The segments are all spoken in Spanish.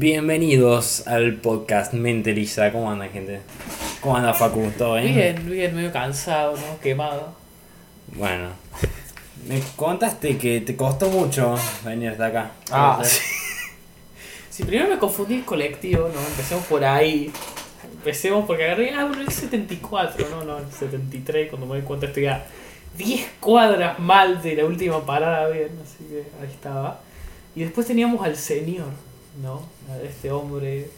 Bienvenidos al podcast Mente Lisa. ¿Cómo andan, gente? ¿Cómo anda Facu? ¿Todo bien? Bien, bien, medio cansado, ¿no? Quemado. Bueno, me contaste que te costó mucho venir hasta acá. Ah, sí. Sí, primero me confundí el colectivo, ¿no? Empecemos por ahí. Empecemos porque agarré, ah, bueno, el 74, no, no, el 73, cuando me doy cuenta estoy a 10 cuadras mal de la última parada, bien, así que ahí estaba. Y después teníamos al señor, ¿no? Este hombre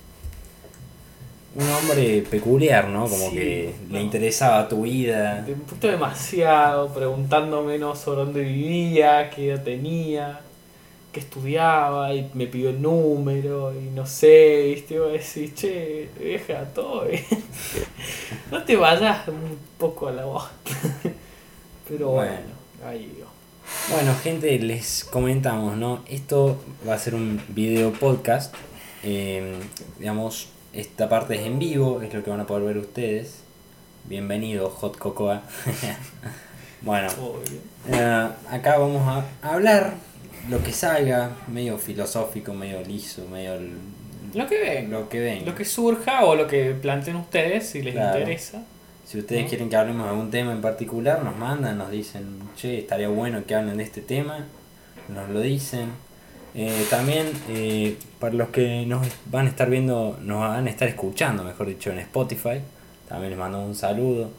Un hombre peculiar, ¿no? Como Sí, que no. le interesaba tu vida. un poquito demasiado, preguntándome ¿no? sobre dónde vivía, qué edad tenía, qué estudiaba, y me pidió el número, y no sé, viste, iba a decir, che, deja todo bien. no te vayas un poco a la voz. Pero bueno, Bueno. ahí digo. Bueno, gente, les comentamos, ¿no? Esto va a ser un video podcast. eh, digamos, esta parte es en vivo, es lo que van a poder ver ustedes. Bienvenido, Hot Cocoa. bueno, eh, acá vamos a hablar lo que salga, medio filosófico, medio liso, medio Lo que venga. lo que venga. Lo que surja o lo que planteen ustedes, si les Claro. interesa. Si ustedes quieren que hablemos de algún tema en particular, nos mandan, nos dicen, che, estaría bueno que hablen de este tema, nos lo dicen. Eh, también, eh, para los que nos van a estar viendo, nos van a estar escuchando, mejor dicho, en Spotify, también les mando un saludo.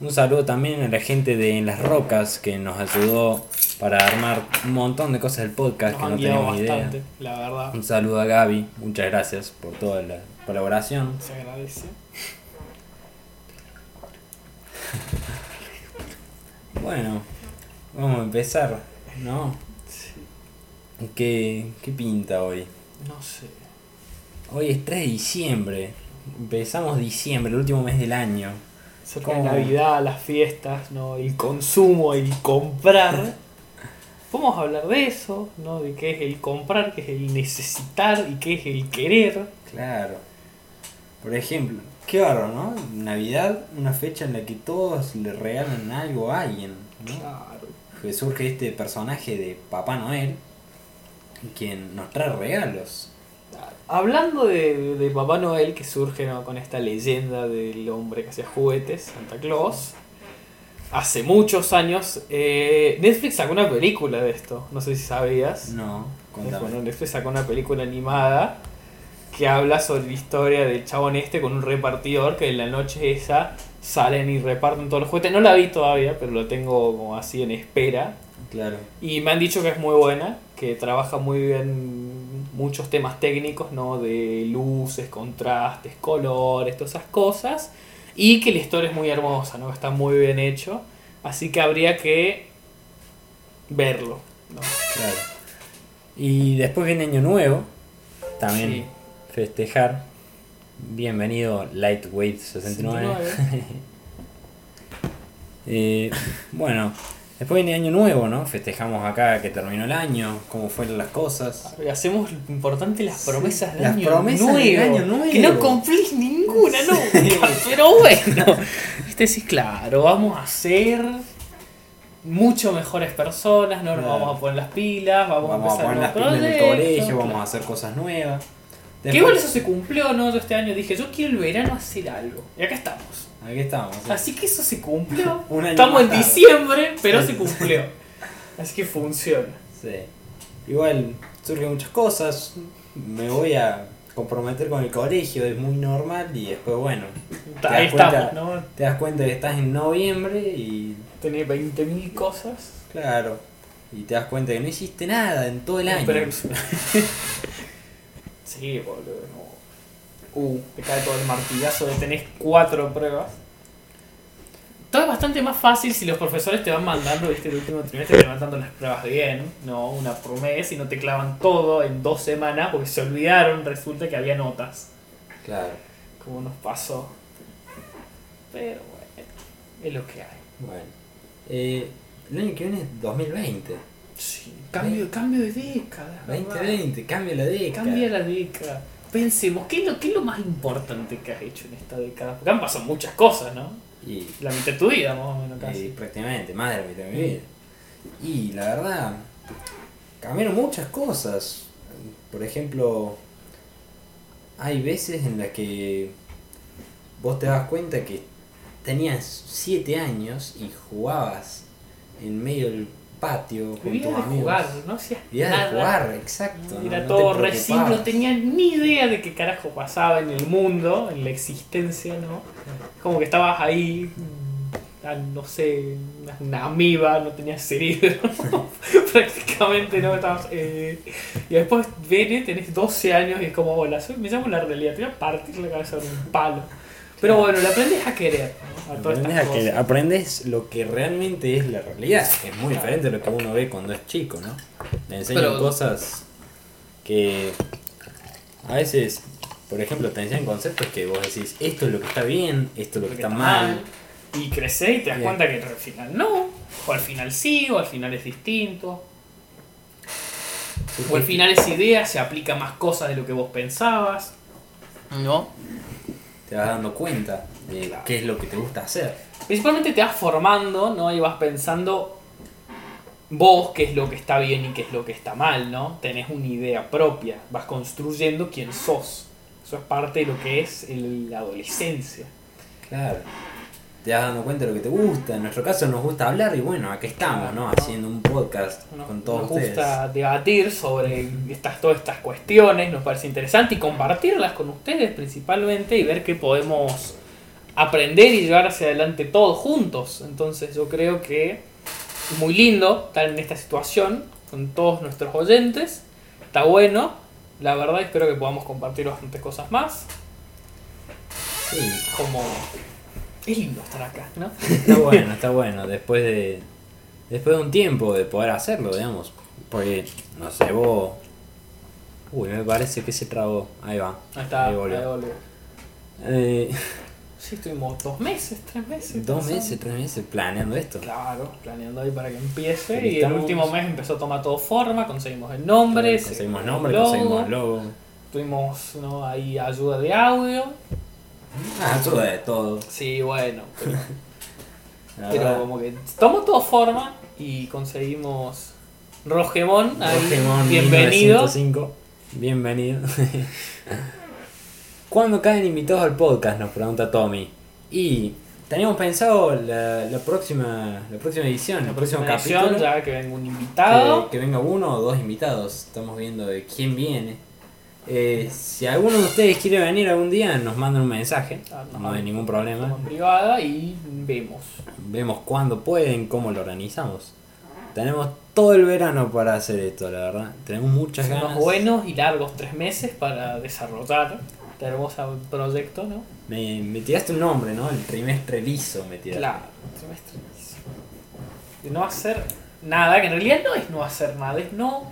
Un saludo también a la gente de En las Rocas que nos ayudó para armar un montón de cosas del podcast Nos que no teníamos idea. bastante, la verdad. Un saludo a Gaby, muchas gracias por toda la colaboración. Se agradece. Bueno, vamos a empezar, ¿no? Sí. ¿Qué, qué pinta hoy? No sé. Hoy es 3 de diciembre. Empezamos diciembre, el último mes del año. Cerca. Navidad, las fiestas, ¿no? El consumo, el comprar. Podemos hablar de eso, ¿no? De qué es el comprar, qué es el necesitar y qué es el querer. Claro. Por ejemplo, qué bárbaro, ¿no? Navidad, una fecha en la que todos le regalan algo a alguien, ¿no? Claro. Que surge este personaje de Papá Noel, quien nos trae regalos. Hablando de, de Papá Noel, que surge ¿no? con esta leyenda del hombre que hacía juguetes, Santa Claus, hace muchos años, eh, Netflix sacó una película de esto, no sé si sabías. No, contame. Bueno, Netflix sacó una película animada que habla sobre la historia del chabón este con un repartidor que en la noche esa salen y reparten todos los juguetes. No la vi todavía, pero lo tengo como así en espera. Claro. Y me han dicho que es muy buena, que trabaja muy bien muchos temas técnicos, ¿no? De luces, contrastes, colores, todas esas cosas. Y que la historia es muy hermosa, ¿no? Está muy bien hecho. Así que habría que verlo, ¿no? Claro. Y después viene Año Nuevo. También. Festejar. Bienvenido Lightweight 69. 69. Eh, bueno, después viene Año Nuevo, ¿no? Festejamos acá que terminó el año, cómo fueron las cosas. Hacemos lo importante las Sí, promesas de las año promesas nuevo, del año nuevo. Que no cumplís ninguna nunca. Pero bueno. Viste, sí, claro, vamos a ser mucho mejores personas, no nos Claro. vamos a poner las pilas, vamos, Vamos a empezar poner las pilas en el colegio, vamos a hacer cosas nuevas. Que Después- igual eso se cumplió, ¿no? Yo este año dije, yo quiero el verano hacer algo. Y acá estamos. Aquí estamos. sí. Así que eso se cumplió. Un año Estamos en tarde. diciembre, pero se cumplió. Así que funciona. Sí. Igual surgen muchas cosas. Me voy a comprometer con el colegio, es muy normal. Y después, bueno, Te Ahí das cuenta- estamos, ¿no? te das cuenta que estás en noviembre y Tenés 20.000 cosas. Claro. Y te das cuenta que no hiciste nada en todo el año. Pero- sí, boludo. no. Uh, te cae todo el martillazo de tenés cuatro pruebas. Todo es bastante más fácil si los profesores te van mandando, viste, el último trimestre te van dando las pruebas bien, no una por mes, y no te clavan todo en dos semanas porque se olvidaron, resulta que había notas, Claro. como nos pasó. Pero bueno, es lo que hay. Bueno. Eh, el año que viene es 2020. Sí, cambio, cambio de década. ¿verdad? 2020, cambia la década. Cambia la década. Pensemos, ¿qué es, lo, ¿qué es lo más importante que has hecho en esta década? Porque han pasado muchas cosas, ¿no? Y, La mitad de tu vida, más o menos, y casi. prácticamente, más de la mitad de mi vida. Y la verdad, cambiaron muchas cosas. Por ejemplo, hay veces en las que vos te das cuenta que tenías 7 años y jugabas en medio del patio con tus de amigos. jugar, no hacías nada. de jugar, exacto. no- Era no todo recién, no preocupabas. tenía ni idea de qué carajo pasaba en el mundo, en la existencia, ¿no? Como que estabas ahí, mm, no sé, una- amiba, no tenías cerebro, prácticamente, ¿no? Estabas, eh, y después viene, tenés 12 años y es como, hola, me llamo la realidad, te voy a partir la cabeza con un palo. Pero bueno, le aprendes a querer. A todas Aprendes, estas a que, cosas. aprendes lo que realmente es la realidad, que es muy diferente de lo que uno ve cuando es chico, ¿no? Le enseñan Pero- cosas que a veces, por ejemplo, te enseñan conceptos que vos decís, esto es lo que está bien, esto es lo que está mal. Y creces y te das Bien. cuenta que al final no, o al final sí, o al final es distinto. O al final esa idea se aplica a más cosas de lo que vos pensabas. ¿No? Te vas dando cuenta de Claro. qué es lo que te gusta hacer. Principalmente te vas formando, ¿no? Y vas pensando vos qué es lo que está bien y qué es lo que está mal, ¿no? Tenés una idea propia, vas construyendo quién sos. Eso es parte de lo que es el- la adolescencia. Claro. Te vas dando cuenta de lo que te gusta. En nuestro caso nos gusta hablar y bueno, aquí estamos, ¿no? Haciendo un podcast ¿no? con todos nos ustedes. gusta debatir sobre estas, todas estas cuestiones, nos parece interesante y compartirlas con ustedes principalmente y ver qué podemos aprender y llevar hacia adelante todos juntos. Entonces yo creo que es muy lindo estar en esta situación con todos nuestros oyentes. Está bueno. La verdad espero que podamos compartir bastantes cosas más. Sí, Como... Es lindo estar acá, ¿no? Está bueno, está bueno. Después de. Después de un tiempo de poder hacerlo, digamos. Porque, no sé, vos. Uy, me parece que se trabó. Ahí va. Ahí está. Ahí volvió. ahí volvió. Eh, Sí, estuvimos dos meses, tres meses. dos meses, tres meses planeando esto. Claro, planeando ahí para que empiece. Pero Y el estamos- último mes empezó a tomar todo forma, conseguimos el nombre, se conseguimos nombre, el logo, conseguimos logo. Tuvimos ¿no? ahí ayuda de audio. Ah, eso de todo. Sí, bueno, pero, como que tomó todo forma y conseguimos Rogemón. Ahí, Pokémon bienvenido. 1905. Bienvenido. ¿Cuándo caen invitados al podcast? Nos pregunta Tommy. Y teníamos pensado la, la próxima la próxima edición, La el próximo próxima edición, capítulo. ya que venga un invitado. Que, que venga uno o dos invitados. Estamos viendo de quién viene. Eh, si alguno de ustedes quiere venir algún día, nos mandan un mensaje. Ah, No hay ningún problema. en privada y vemos. Vemos cuándo pueden, cómo lo organizamos. Tenemos todo el verano para hacer esto, la verdad. Tenemos muchas ganas. buenos y largos tres meses para desarrollar este hermoso proyecto, ¿no? Me, me tiraste un nombre, ¿no? El trimestre liso me tiraste. Claro, trimestre liso. De no hacer nada, que en realidad no es no hacer nada, es no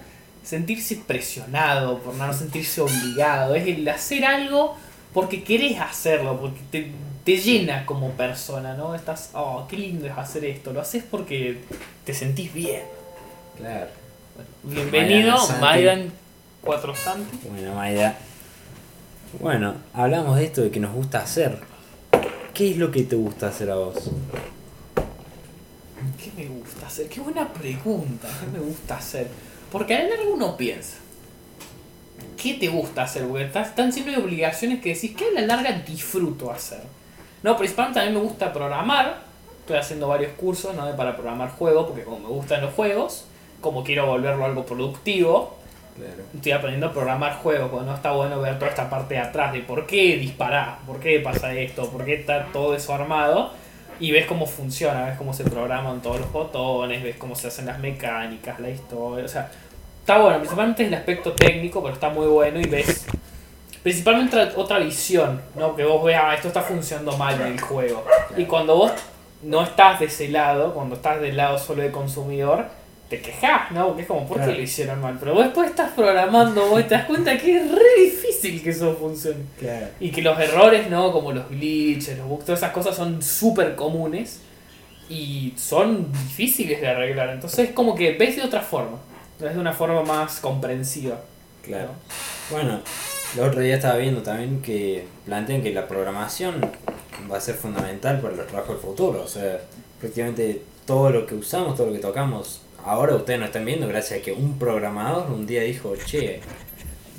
sentirse presionado, por no sentirse obligado, es el hacer algo porque querés hacerlo, porque te, te llena como persona, ¿no? Estás, oh, qué lindo es hacer esto, lo haces porque te sentís bien. Claro. Bienvenido, Maidan Santi. Maidan Cuatro Santi. Bueno, Maida. Bueno, hablamos de esto de que nos gusta hacer. ¿Qué es lo que te gusta hacer a vos? ¿Qué me gusta hacer? Qué buena pregunta. ¿Qué me gusta hacer? Porque a la larga uno piensa. ¿Qué te gusta hacer? Porque estás tan lleno de obligaciones que decís que a la larga disfruto hacer. No, principalmente a mí me gusta programar. Estoy haciendo varios cursos ¿no? para programar juegos, porque como me gustan los juegos, como quiero volverlo algo productivo, Claro. estoy aprendiendo a programar juegos, porque no está bueno ver toda esta parte de atrás de por qué disparar, por qué pasa esto, por qué está todo eso armado. Y ves cómo funciona, ves cómo se programan todos los botones, ves cómo se hacen las mecánicas, la historia. O sea, está bueno, principalmente es el aspecto técnico, pero está muy bueno y ves principalmente otra, visión, ¿no? Que vos veas, "Ah, esto está funcionando mal en el juego. Y cuando vos no estás de ese lado, cuando estás del lado solo de consumidor, te quejas, ¿no? Porque es como, ¿por qué Claro. lo hicieron mal? Pero vos después estás programando, vos te das cuenta que es re difícil que eso funcione. Claro. Y que los errores, ¿no? Como los glitches, los bugs, todas esas cosas son súper comunes y son difíciles de arreglar. Entonces es como que ves de otra forma, ves de una forma más comprensiva. Claro. ¿no? Bueno, el otro día estaba viendo también que plantean que la programación va a ser fundamental para los trabajos del futuro. O sea, prácticamente todo lo que usamos, todo lo que tocamos, ahora ustedes no están viendo gracias a que un programador un día dijo, che,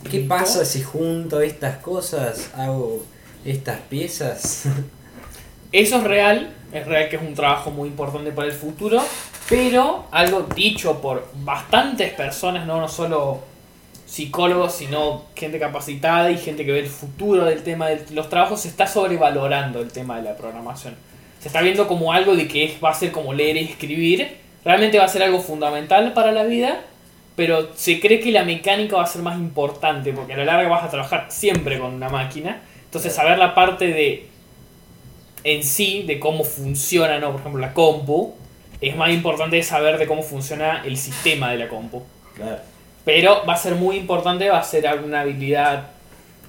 ¿Qué pasa si junto estas cosas, hago estas piezas? Eso es real, es real que es un trabajo muy importante para el futuro, pero algo dicho por bastantes personas, no, no solo psicólogos, sino gente capacitada y gente que ve el futuro del tema de los trabajos, se está sobrevalorando el tema de la programación. Se está viendo como algo de que va a ser como leer y escribir, realmente va a ser algo fundamental para la vida, pero se cree que la mecánica va a ser más importante, porque a la larga vas a trabajar siempre con una máquina, entonces saber la parte de en sí de cómo funciona, ¿no? por ejemplo, la compu, es más importante saber de cómo funciona el sistema de la compu. Claro. Pero va a ser muy importante, va a ser una habilidad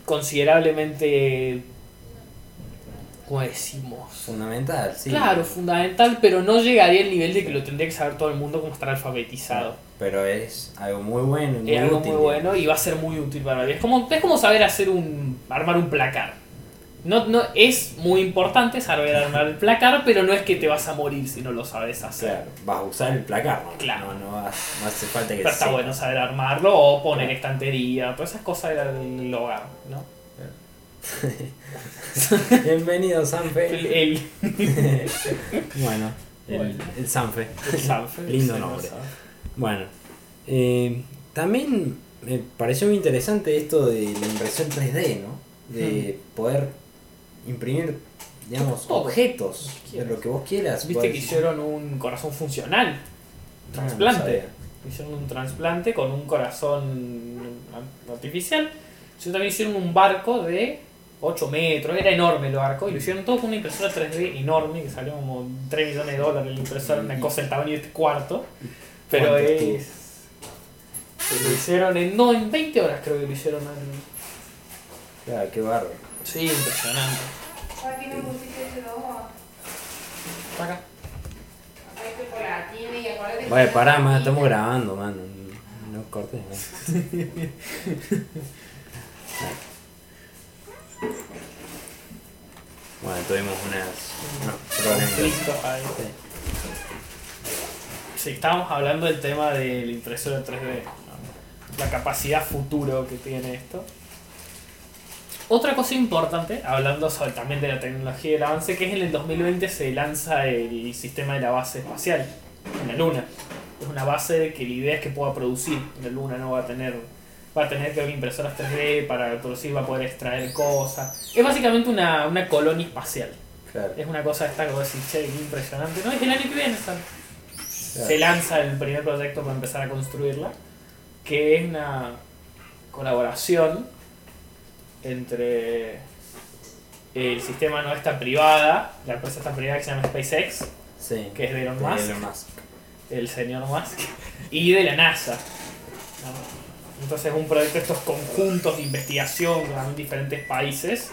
considerablemente, ¿cómo decimos? Fundamental, sí. Claro, fundamental, pero no llegaría al nivel de que lo tendría que saber todo el mundo como estar alfabetizado. Pero es algo muy bueno, muy Es algo útil. muy bueno y va a ser muy útil para la vida. Es como, es como saber hacer un. armar un placar. No, no, es muy importante saber armar el placar, pero no es que te vas a morir si no lo sabes hacer. Claro, vas a usar el placar, ¿no? Claro. No, no, vas- no hace falta que Pero está bueno saber armarlo o poner Claro. estantería, todas esas cosas del hogar, ¿no? Bienvenido, Sanfe. El, el, bueno, el, el Sanfe. el Sanfe, Lindo nombre. Bueno, eh, también me pareció muy interesante esto de la impresión 3D, ¿no? De poder imprimir, digamos, Todo. objetos de lo que vos quieras. Viste que hicieron un corazón funcional, Ah, no trasplante. Hicieron un trasplante con un corazón artificial. Ellos también hicieron un barco de 8 metros, era enorme el barco, y lo hicieron todo con una impresora 3D enorme que salió como 3 millones de dólares la impresora, una cosa del tamaño de este cuarto. Pero ¿Cuánto es. se Lo hicieron en. No, en 20 horas creo que lo hicieron. en- Claro, qué bárbaro. Sí, impresionante. ¿Para qué no pusiste ese logo? Acá. Vaya, pará, man, estamos grabando, man. No cortes, man. Bueno, tuvimos unas, unos problemas. Ahí. Sí, estábamos hablando del tema de la impresora 3D, ¿no? la capacidad futuro que tiene esto. Otra cosa importante, hablando sobre, también de la tecnología y el avance, que es en el 2020 se lanza el sistema de la base espacial en la Luna. Es una base que la idea es que pueda producir la Luna, no va a tener va a tener que haber impresoras 3D para producir, va a poder extraer cosas. Es básicamente una, una colonia espacial. Claro. Es una cosa esta vos decís, che, qué impresionante. No, es el año que viene. Claro. Se lanza el primer proyecto para empezar a construirla, que es una colaboración entre el sistema no esta privada, la empresa esta privada que se llama SpaceX, Sí. que es de Elon Musk, Elon Musk. el señor Musk, y de la NASA. Entonces es un proyecto de estos conjuntos de investigación en diferentes países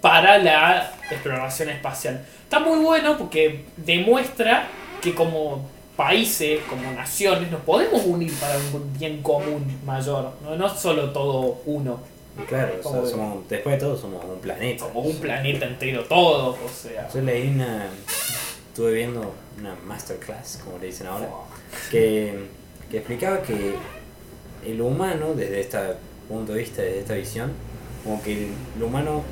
para la exploración espacial. Está muy bueno porque demuestra que como países, como naciones, nos podemos unir para un bien común mayor, no, no solo todo uno, Claro, o sea, Como- somos, después de todo somos un planeta. como un planeta entero todos, o sea. Yo leí una. Estuve viendo una masterclass, como le dicen ahora, que, que explicaba que el humano, desde este punto de vista, desde esta visión, como que el, el humano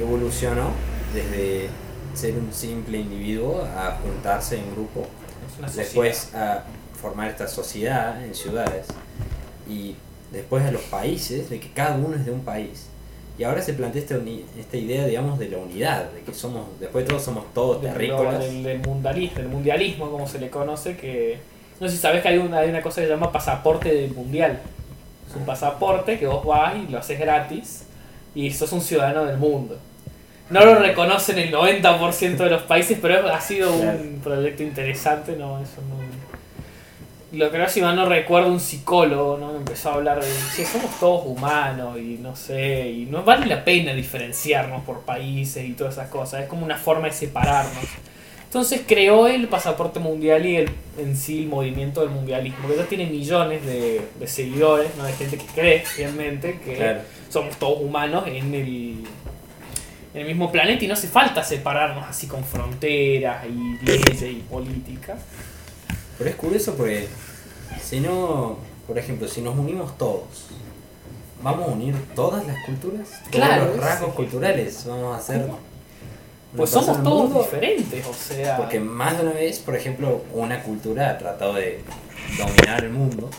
evolucionó desde ser un simple individuo a juntarse en grupo, después a formar esta sociedad en ciudades y después a los países, de que cada uno es de un país. Y ahora se plantea esta, esta idea, digamos, de la unidad, de que somos, después de todo somos todos terrícolas. del, del del mundialismo, como se le conoce, que no sé si sabes que hay una, hay una cosa que se llama pasaporte del mundial. Es un pasaporte que vos vas y lo haces gratis y sos un ciudadano del mundo. No lo reconocen el 90% de los países, pero ha sido un proyecto interesante, no, eso no. Lo que no si mal no recuerdo un psicólogo, ¿no? Empezó a hablar de che, somos todos humanos y no sé, y no vale la pena diferenciarnos por países y todas esas cosas, es como una forma de separarnos. Entonces creó el pasaporte mundial y el, en sí el movimiento del mundialismo, que ya tiene millones de, de seguidores, ¿no? de gente que cree realmente que Claro. somos todos humanos en el, en el mismo planeta y no hace falta separarnos así con fronteras y leyes y política. Pero es curioso porque si no, por ejemplo, si nos unimos todos vamos a unir todas las culturas, Claro, todos los rasgos sí. culturales, vamos a hacer... Pues somos todos diferentes, o sea. Porque más de una vez, por ejemplo, una cultura ha tratado de dominar el mundo,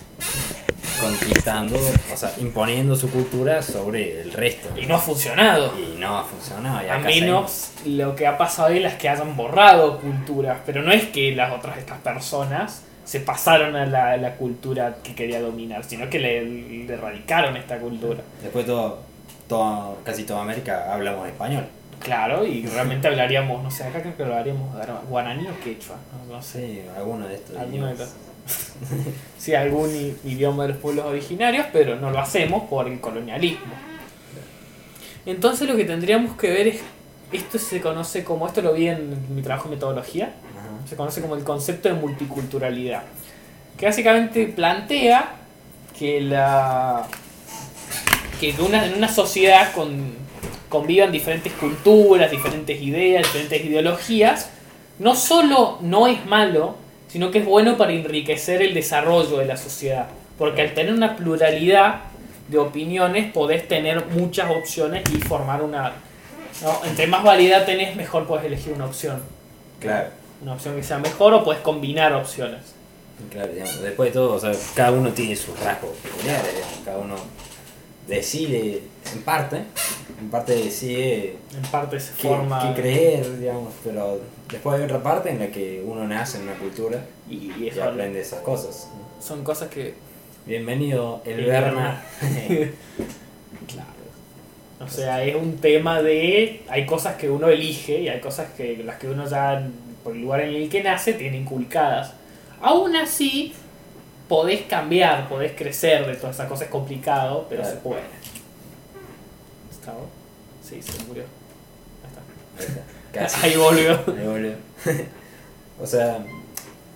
conquistando, o sea, imponiendo su cultura sobre el resto. Y no ha funcionado. Y no ha funcionado. y A menos lo que ha pasado las que hayan borrado culturas. Pero no es que las otras estas personas se pasaron a la, la cultura que quería dominar, sino que le, le erradicaron esta cultura. Después todo, todo, casi toda América hablamos español. Claro, y realmente hablaríamos, no sé, acá creo que hablaríamos guaraní o quechua, no, no sé. Sí, alguno de estos. Alguno de idiomas. Sí, algún idioma de los pueblos originarios, pero no lo hacemos por el colonialismo. Entonces lo que tendríamos que ver es, esto se conoce como, esto lo vi en mi trabajo de metodología, Ajá. se conoce como el concepto de multiculturalidad, que básicamente plantea que la que en una, en una sociedad con, convivan diferentes culturas, diferentes ideas, diferentes ideologías, no solo no es malo, sino que es bueno para enriquecer el desarrollo de la sociedad. Porque al tener una pluralidad de opiniones podés tener muchas opciones y formar una... ¿no? Entre más variedad tenés, mejor podés elegir una opción. Claro. Una opción que sea mejor o puedes combinar opciones. Claro, digamos, después de todo, o sea, cada uno tiene sus rasgos peculiares, cada uno decide, en parte, en parte decide En parte se qué, forma... qué creer, digamos, pero después hay otra parte en la que uno nace en una cultura Y, y y aprende esas cosas. son cosas que Bienvenido, el El Berna. Claro. O sea, es un tema de. Hay cosas que uno elige y hay cosas que las que uno ya, por el lugar en el que nace, tiene inculcadas. Aún así, podés cambiar, podés crecer de todas esas cosas. Es complicado, pero Claro. se puede. ¿Está vos? Sí, se murió. Ahí está. Casi. Ahí volvió. Ahí volvió. o sea,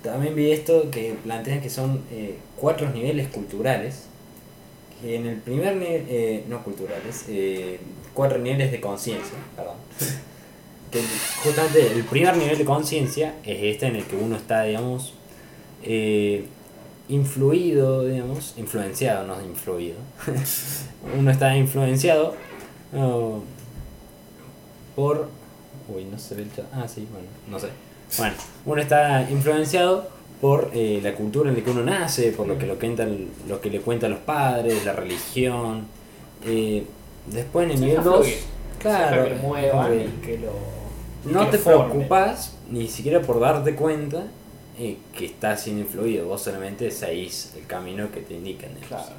también vi esto que plantean que son eh, cuatro niveles culturales. Que en el primer nivel, eh, no culturales, eh, cuatro niveles de conciencia, perdón. Que justamente el primer nivel de conciencia es este en el que uno está, digamos, eh, influido, digamos, influenciado, no influido. uno está influenciado por Uy, no se ve el chat. Ah, sí, bueno, no sé. Bueno, uno está influenciado por eh, la cultura en la que uno nace, por lo que, lo, cuentan, lo que le cuentan los padres, la religión. Eh, después en el nivel deja 2, fluir. claro, que muevan y que lo. no que te preocupas ni siquiera por darte cuenta eh, que estás siendo influido. Vos solamente seguís el camino que te indican. Claro.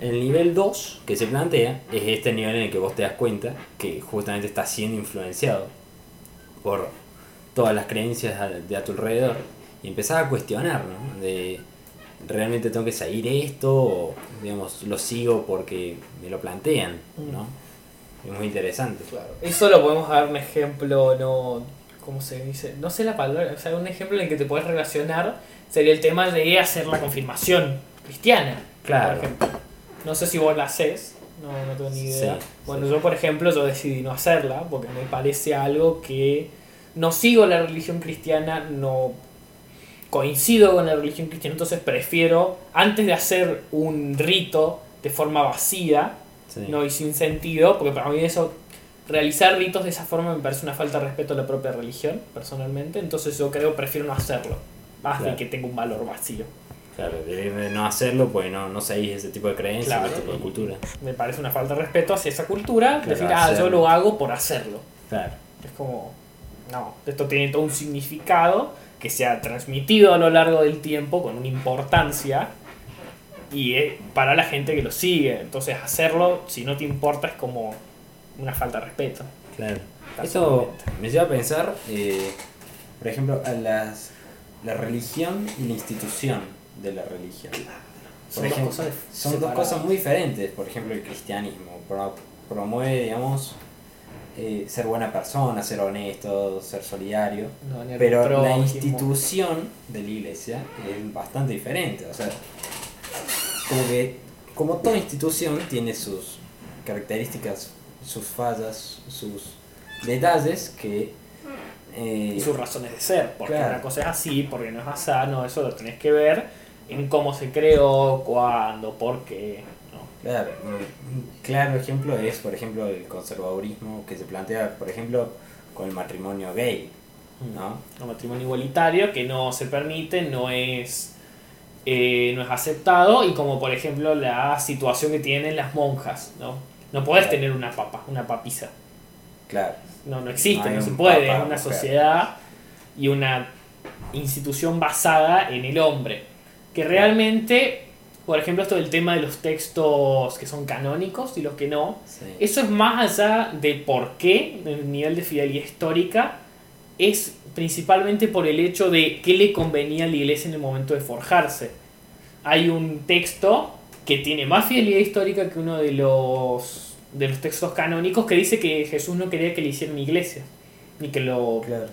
El nivel 2 que se plantea es este nivel en el que vos te das cuenta que justamente estás siendo influenciado por todas las creencias de a tu alrededor y empezás a cuestionar, ¿no? De realmente tengo que seguir esto o digamos lo sigo porque me lo plantean, ¿no? Es muy interesante. Claro. Eso lo podemos dar un ejemplo, no. ¿Cómo se dice? No sé la palabra, o sea, un ejemplo en el que te puedes relacionar sería el tema de hacer la confirmación cristiana. Claro. Por ejemplo. No sé si vos la haces, no, no tengo ni idea. Sí, bueno, sí. yo, por ejemplo, yo decidí no hacerla porque me parece algo que no sigo la religión cristiana, no coincido con la religión cristiana, entonces prefiero, antes de hacer un rito de forma vacía, Sí. no y sin sentido, porque para mí eso, realizar ritos de esa forma me parece una falta de respeto a la propia religión, personalmente, entonces yo creo prefiero no hacerlo, más Claro. de que tenga un valor vacío. Claro, de no hacerlo, pues no, no seguís ese tipo de creencias, Claro. ese tipo de cultura. Me parece una falta de respeto hacia esa cultura, Claro, decir, ah, yo lo hago por hacerlo. Claro. Es como, no, esto tiene todo un significado que se ha transmitido a lo largo del tiempo con una importancia y eh, para la gente que lo sigue. Entonces hacerlo, si no te importa, es como una falta de respeto. Claro. Casualmente. me lleva a pensar, eh, por ejemplo, a las, la religión y la institución de la religión. Son Por dos ejemplo, cosas son dos cosas muy diferentes. Por ejemplo, el cristianismo pro- promueve, digamos, eh, ser buena persona, ser honesto, ser solidario. No Pero la institución de la iglesia es bastante diferente. O sea, como que, como toda institución, tiene sus características, sus fallas, sus detalles que. eh, y sus razones de ser, porque Claro. una cosa es así, porque no es así, no, eso lo tenés que ver en cómo se creó, cuándo, por qué. ¿no? Claro, un claro ejemplo es, por ejemplo, el conservadurismo que se plantea, por ejemplo, con el matrimonio gay, ¿no? Un matrimonio igualitario que no se permite, no es, eh, no es aceptado y como por ejemplo la situación que tienen las monjas, ¿no? No Claro. tener una papa, una papisa. Claro, No, no existe, No se un puede. es una mujer. sociedad y una institución basada en el hombre. Que realmente, por ejemplo, esto del tema de los textos que son canónicos y los que no, sí. eso es más allá de por qué, el nivel de fidelidad histórica, es principalmente por el hecho de qué le convenía a la iglesia en el momento de forjarse. Hay un texto que tiene más fidelidad histórica que uno de los, de los textos canónicos que dice que Jesús no quería que le hicieran iglesia, ni que lo, Claro,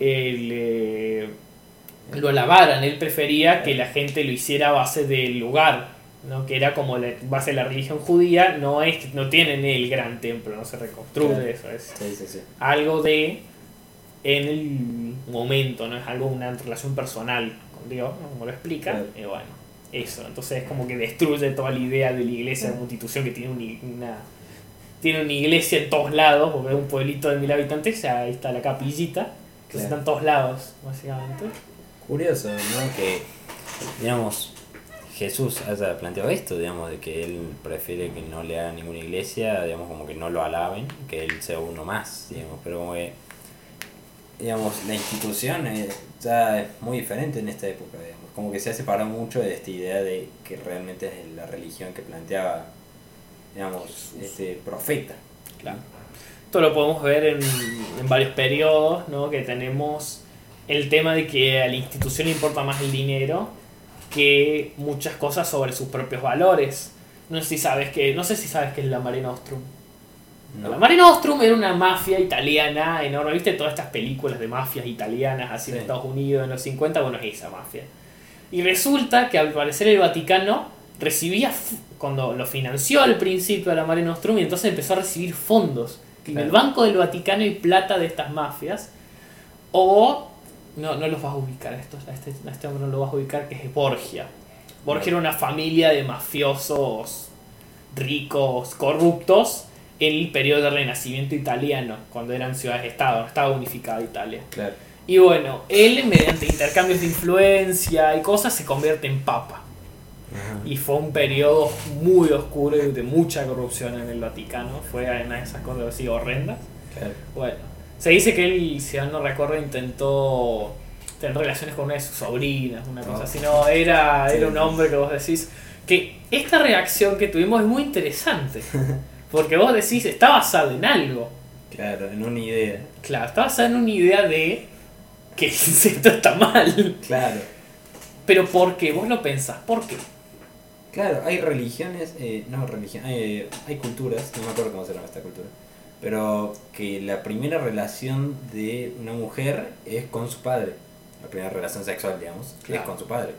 eh, le- lo alabaran. Él prefería que la gente lo hiciera a base del lugar, ¿no? que era como la base de la religión judía. No, es, no tienen el gran templo, no se reconstruye Claro. eso. Es sí, sí, sí. algo de en el momento, no es algo una relación personal con Dios, ¿no? como lo explica. Y bueno, eso. Entonces es como que destruye toda la idea de la iglesia como institución que tiene una, una- tiene una iglesia en todos lados, porque es un pueblito de mil habitantes, ahí está la capillita, que Claro. está en todos lados, básicamente. Curioso, ¿no? Que, digamos, Jesús haya planteado esto, digamos, de que él prefiere que no le hagan ninguna iglesia, digamos, como que no lo alaben, que él sea uno más, digamos, pero como que, digamos, la institución eh, ya es muy diferente en esta época, digamos, como que se ha separado mucho de esta idea de que realmente es la religión que planteaba, digamos, este profeta. Claro. Esto lo podemos ver en, en varios periodos, ¿no? Que tenemos el tema de que a la institución le importa más el dinero que muchas cosas sobre sus propios valores. No sé si sabes que, no sé si sabes qué es la Mare Nostrum. ¿no? La Mare Nostrum era una mafia italiana enorme. ¿Viste todas estas películas de mafias italianas así en. Estados Unidos en los 50? Bueno, es esa mafia. Y resulta que al parecer el Vaticano recibía, cuando lo financió al principio a la Mare Nostrum, y entonces empezó a recibir fondos. En el. Banco del Vaticano hay plata de estas mafias. O, no, no los vas a ubicar, a, estos, a, este, a este hombre no lo vas a ubicar, que es Borgia. Borgia era una familia de mafiosos ricos, corruptos, en el periodo del Renacimiento italiano, cuando eran ciudades-estado, estaba unificada Italia. Claro, Y bueno, él mediante intercambios de influencia y cosas se convierte en papa. Ajá. Y fue un periodo muy oscuro y de mucha corrupción en el Vaticano. Fue una de esas cosas así horrendas. claro. Bueno, se dice que él, si no recuerdo, intentó tener relaciones con una de sus sobrinas, una cosa Oh. así. No, era, era un hombre que vos decís que esta reacción que tuvimos es muy interesante. Porque vos decís, está basada en algo. Claro, en una idea. Claro, está basada en una idea de que insecto está mal. Claro. Pero ¿por qué? Vos lo pensás, ¿por qué? Claro, hay religiones, eh, no religión, hay, hay culturas, no me acuerdo cómo se llama esta cultura, pero que la primera relación de una mujer es con su padre, la primera relación sexual, digamos, es con su padre.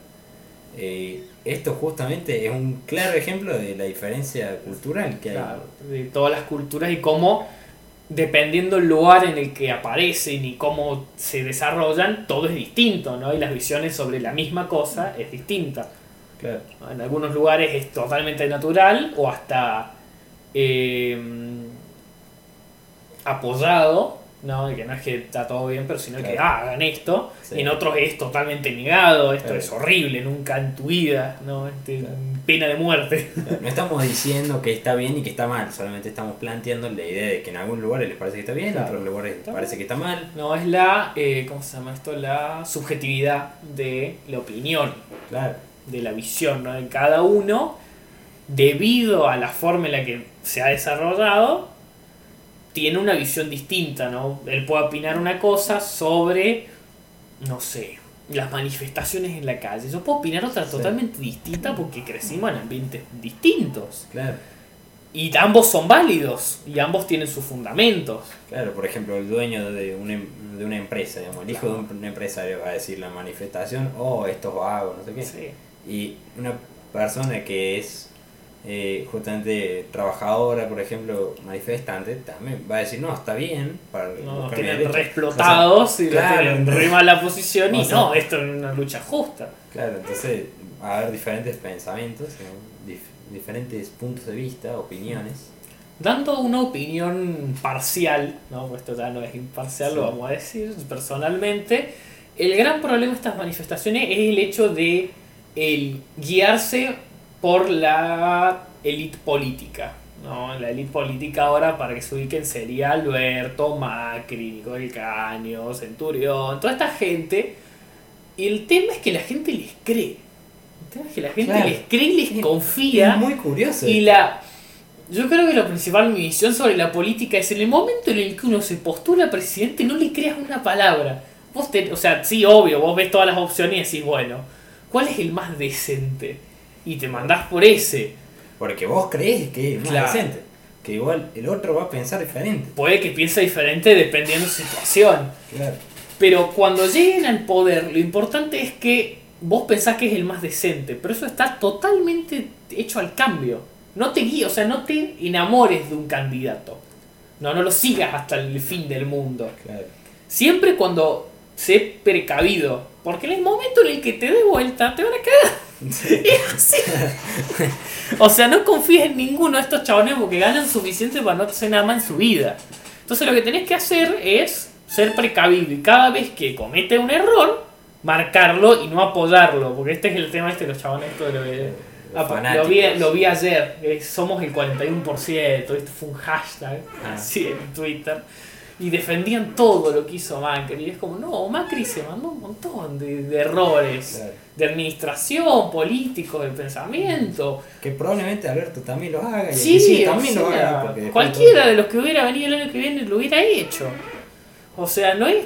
Eh, esto justamente es un claro ejemplo de la diferencia cultural que hay. Claro, de todas las culturas y cómo, dependiendo el lugar en el que aparecen y cómo se desarrollan, todo es distinto, ¿no? Y las visiones sobre la misma cosa es distinta. En algunos lugares es totalmente natural o hasta eh, apoyado, ¿no? Y que no es que está todo bien, pero sino que ah, hagan esto. Sí. Y en otros es totalmente negado, esto Claro. es horrible, nunca en tu vida, ¿no? Este, Claro. Pena de muerte. no estamos diciendo que está bien y que está mal, solamente estamos planteando la idea de que en algunos lugares les parece que está bien, en otros lugares les parece que está mal. No, es la, eh, ¿cómo se llama esto? La subjetividad de la opinión, de la visión, ¿no? De cada uno, debido a la forma en la que se ha desarrollado, tiene una visión distinta, ¿no? Él puede opinar una cosa sobre, no sé, las manifestaciones en la calle. Yo puedo opinar otra Sí. totalmente distinta porque crecimos en ambientes distintos. claro. Y ambos son válidos y ambos tienen sus fundamentos. Claro, por ejemplo, el dueño de una, em- de una empresa, digamos, el hijo de un, un empresario va a decir la manifestación, oh, estos vagos, no sé qué. Sí. Y una persona que es eh, justamente trabajadora, por ejemplo, manifestante, también va a decir, no, está bien. Para No, buscar mi tienen derecho". re explotados y claro, tienen re mala posición y o sea- no, esto es una lucha justa. Claro, entonces va a haber diferentes pensamientos, ¿no? Dif- diferentes puntos de vista, opiniones. Dando una opinión parcial, ¿no? Pues esto ya no es imparcial, Sí. lo vamos a decir personalmente. El gran problema de estas manifestaciones es el hecho de el guiarse por la élite política. ¿no? La élite política ahora, para que se ubiquen, sería Alberto, Macri, Nico del Caño, Centurión, toda esta gente. Y el tema es que la gente les cree. El tema es que la gente Claro. les cree y les confía. Es muy curioso. Y la. Yo creo que la principal mi visión sobre la política es en el momento en el que uno se postula presidente, no le creas una palabra. Vos te- o sea, sí, obvio, vos ves todas las opciones y decís, bueno, ¿cuál es el más decente? Y te mandás por ese. Porque vos crees que es más Claro. decente. Que igual el otro va a pensar diferente. Puede que piense diferente dependiendo de su situación. Claro. Pero cuando lleguen al poder, lo importante es que vos pensás que es el más decente, pero eso está totalmente hecho al cambio. No te guíes, o sea, no te enamores de un candidato. No, no lo sigas hasta el fin del mundo. Claro. Siempre cuando sé precavido, porque en el momento en el que te dé vuelta, te van a cagar. Así. O sea, no confíes en ninguno de estos chabones porque ganan suficiente para no hacer nada más en su vida. Entonces lo que tenés que hacer es ser precavido y cada vez que comete un error, marcarlo y no apoyarlo. Porque este es el tema este de los chabones de lo que- Ah, lo, vi, lo vi ayer, eh, somos el 41%, esto fue un hashtag Ah. así en Twitter. Y defendían todo lo que hizo Macri. Y es como, no, Macri se mandó un montón de, de errores. Claro. De administración, políticos, de pensamiento. Que probablemente Alberto también lo haga y Sí, o también lo haga. Cualquiera de los que hubiera venido el año que viene lo hubiera hecho. O sea, no es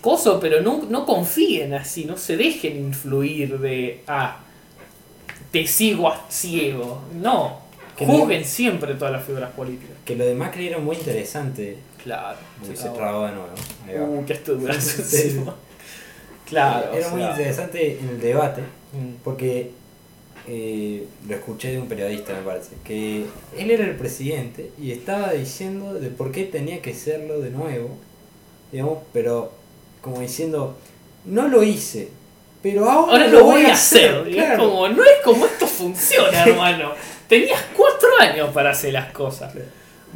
coso, pero no, no confíen así, no se dejen influir de, ah, te sigo a ciego. No, Que juzguen siempre todas las figuras políticas. Que lo de Macri era muy interesante. Claro. Uy, se trabó de nuevo. Uh, qué estúpido. Sí. Claro. Era muy sea, interesante en el debate. mm, Porque eh, lo escuché de un periodista, me parece, que él era el presidente y estaba diciendo de por qué tenía que serlo de nuevo, digamos, pero como diciendo, no lo hice, pero ahora, Ahora lo voy a hacer. Es como, no es como esto funciona, hermano. Tenías cuatro años para hacer las cosas.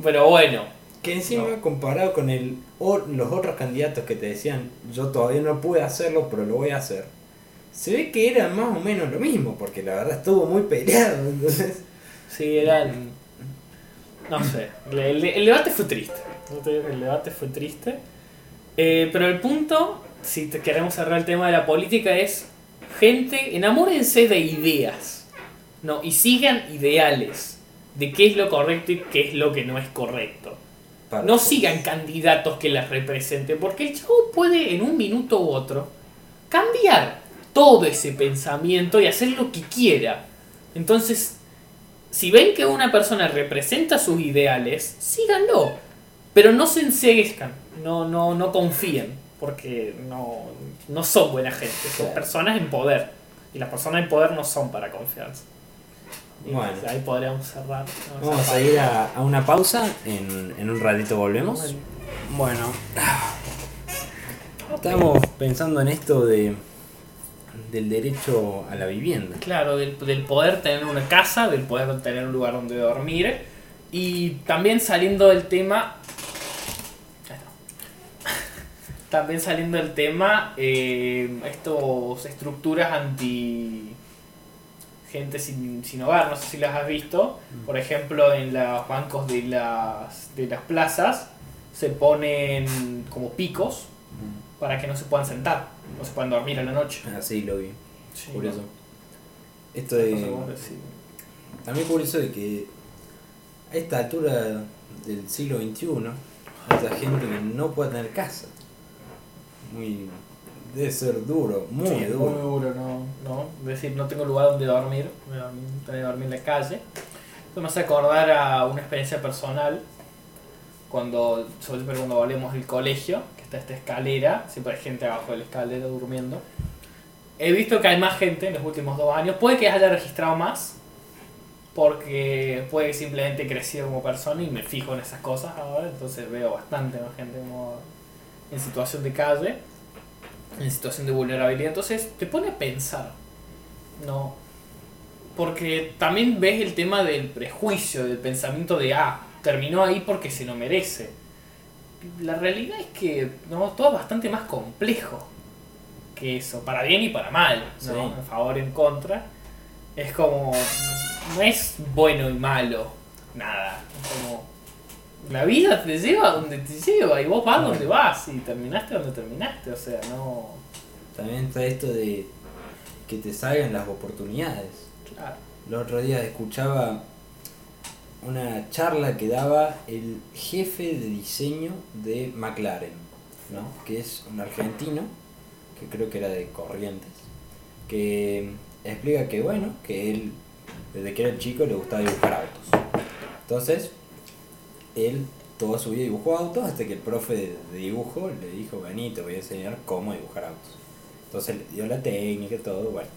Pero bueno, Que encima, comparado con el, o- los otros candidatos que te decían, yo todavía no pude hacerlo, pero lo voy a hacer, se ve que era más o menos lo mismo, porque la verdad estuvo muy peleado, entonces... sí, eran. No sé. El, debate fue triste. El debate fue triste. Eh, pero el punto, si te queremos cerrar el tema de la política, es: gente, enamórense de ideas. No, y sigan ideales de qué es lo correcto y qué es lo que no es correcto. para- No sigan candidatos que las representen, porque el chavo puede en un minuto u otro cambiar todo ese pensamiento y hacer lo que quiera. Entonces, si ven que una persona representa sus ideales, síganlo. Pero no se enseguezcan, no, no, no confíen, porque no, no son buena gente, son Claro. personas en poder. Y las personas en poder no son para confiarse. Y Bueno. ahí podríamos cerrar. Vamos a ir a, a una pausa, en, en un ratito volvemos. Bueno. Bueno, estamos pensando en esto de del derecho a la vivienda. Claro, del, del poder tener una casa, del poder tener un lugar donde dormir. Y también saliendo del tema. Ahí está. También saliendo del tema, eh, estos estructuras anti. gente sin, sin hogar, no sé si las has visto. Por ejemplo, en los bancos de las, de las plazas se ponen como picos para que no se puedan sentar, no se puedan dormir a la noche. Así lo vi, Sí, curioso. ¿no? Esto de, también curioso de que a esta altura del siglo XXI haya gente que no puede tener casa. Muy debe ser duro, muy Sí, duro. Muy duro, ¿no? ¿no? Es decir, no tengo lugar donde dormir- tengo que dormir en la calle. Esto me hace acordar a una experiencia personal, cuando, sobre todo cuando volvemos del colegio, que está esta escalera, siempre hay gente abajo de la escalera durmiendo. He visto que hay más gente en los últimos dos años, puede que haya registrado más, porque puede que simplemente he crecido como persona y me fijo en esas cosas ahora, entonces veo bastante más gente como en situación de calle en situación de vulnerabilidad. Entonces te pone a pensar, no, Porque también ves el tema del prejuicio, del pensamiento de, ah, terminó ahí porque se lo merece. La realidad es que no, todo es bastante más complejo que eso, para bien y para mal, ¿no? Sí. En favor, en contra. Es como, no es bueno y malo, nada. Es como, la vida te lleva donde te lleva y vos vas donde vas y terminaste donde terminaste, o sea, no... También está esto de que te salgan las oportunidades. Claro. El otro día escuchaba una charla que daba el jefe de diseño de McLaren, ¿no? que es un argentino, que creo que era de Corrientes, que explica que bueno, que él desde que era chico le gustaba dibujar autos. Entonces, él toda su vida dibujó autos hasta que el profe de, dibujo le dijo, vení, te voy a enseñar cómo dibujar autos. Entonces le dio la técnica y todo, bueno.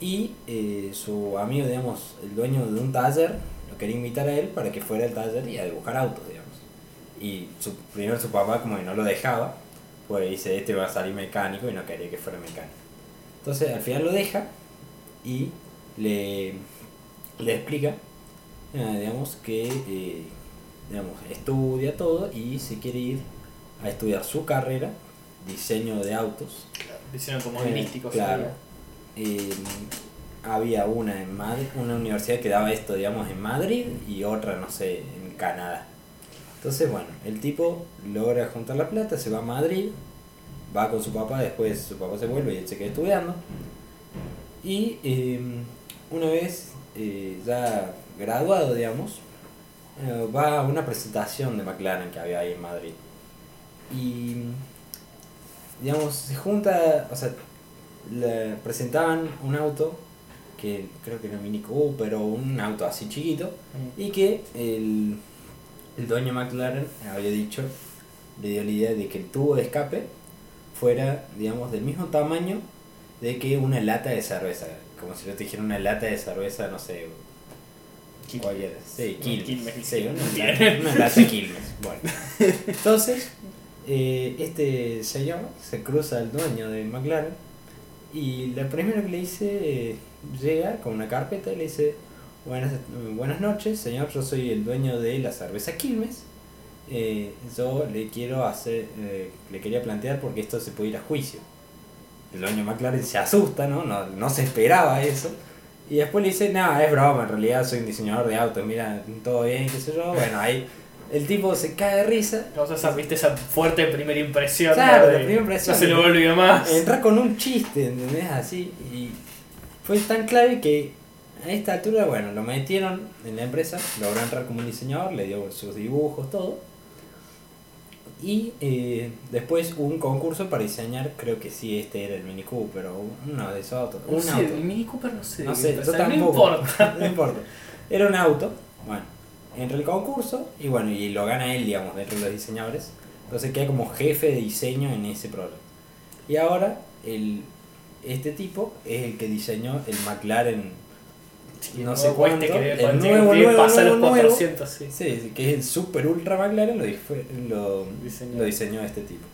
Y eh, su amigo, digamos, el dueño de un taller, lo quería invitar a él para que fuera al taller y a dibujar autos, digamos. Y su, primero su papá como que no lo dejaba, pues dice, este va a salir mecánico y no quería que fuera mecánico. Entonces al final lo deja y le, le explica, eh, digamos, que eh, digamos, estudia todo y se quiere ir a estudiar su carrera, diseño de autos, Diseño como Eh, claro. Eh, había una en Madrid, una universidad que daba esto, digamos, en Madrid y otra, no sé, en Canadá. Entonces, bueno, el tipo logra juntar la plata, se va a Madrid, va con su papá, después su papá se vuelve y él se queda estudiando. Y eh, una vez eh, ya graduado, digamos, eh, va a una presentación de McLaren que había ahí en Madrid. Y digamos, se junta, o sea, le presentaban un auto que creo que era Mini Cooper o un auto así chiquito Mm. y que el, el dueño McLaren había dicho, le dio la idea de que el tubo de escape fuera, digamos, del mismo tamaño de que una lata de cerveza, como si yo te dijera una lata de cerveza, no sé, cualquiera, sí, Quilmes, Quilmes. sí, una lata Quilmes, bueno. Entonces, eh, este señor se cruza al dueño de McLaren y lo primero que le dice, eh, llega con una carpeta y le dice, buenas, buenas noches, señor, yo soy el dueño de la cerveza Quilmes. Eh, yo le quiero hacer, eh, le quería plantear porque esto se puede ir a juicio. El dueño de McLaren se asusta, ¿no? No, no se esperaba eso. Y después le dice, nada, es broma, en realidad soy un diseñador de autos, mira, todo bien, qué sé yo. Bueno, ahí el tipo se cae de risa O sea, esa, viste esa fuerte primera impresión. Claro, ¿no? la primera impresión. No se lo olvida más. entra con un chiste, ¿entendés? Así. Y fue tan clave que a esta altura, bueno, lo metieron en la empresa, logró entrar como un diseñador, le dio sus dibujos, todo. Y eh, después hubo un concurso para diseñar, creo que sí, este era el Mini Cooper o uno de esos autos. No Un sé, auto. el Mini Cooper no sé. No sé, yo pasa, no tampoco. importa. no importa. Era un auto, bueno, entra el concurso y bueno, y lo gana él, digamos, dentro de los diseñadores. Entonces queda como jefe de diseño en ese programa. Y ahora, el, este tipo es el que diseñó el McLaren, no sé cuánto, que el nuevo, pasar los nuevo, nuevo. 400, sí. Sí, que es el Super Ultra McLaren, lo, lo, Diseñó. lo diseñó este tipo.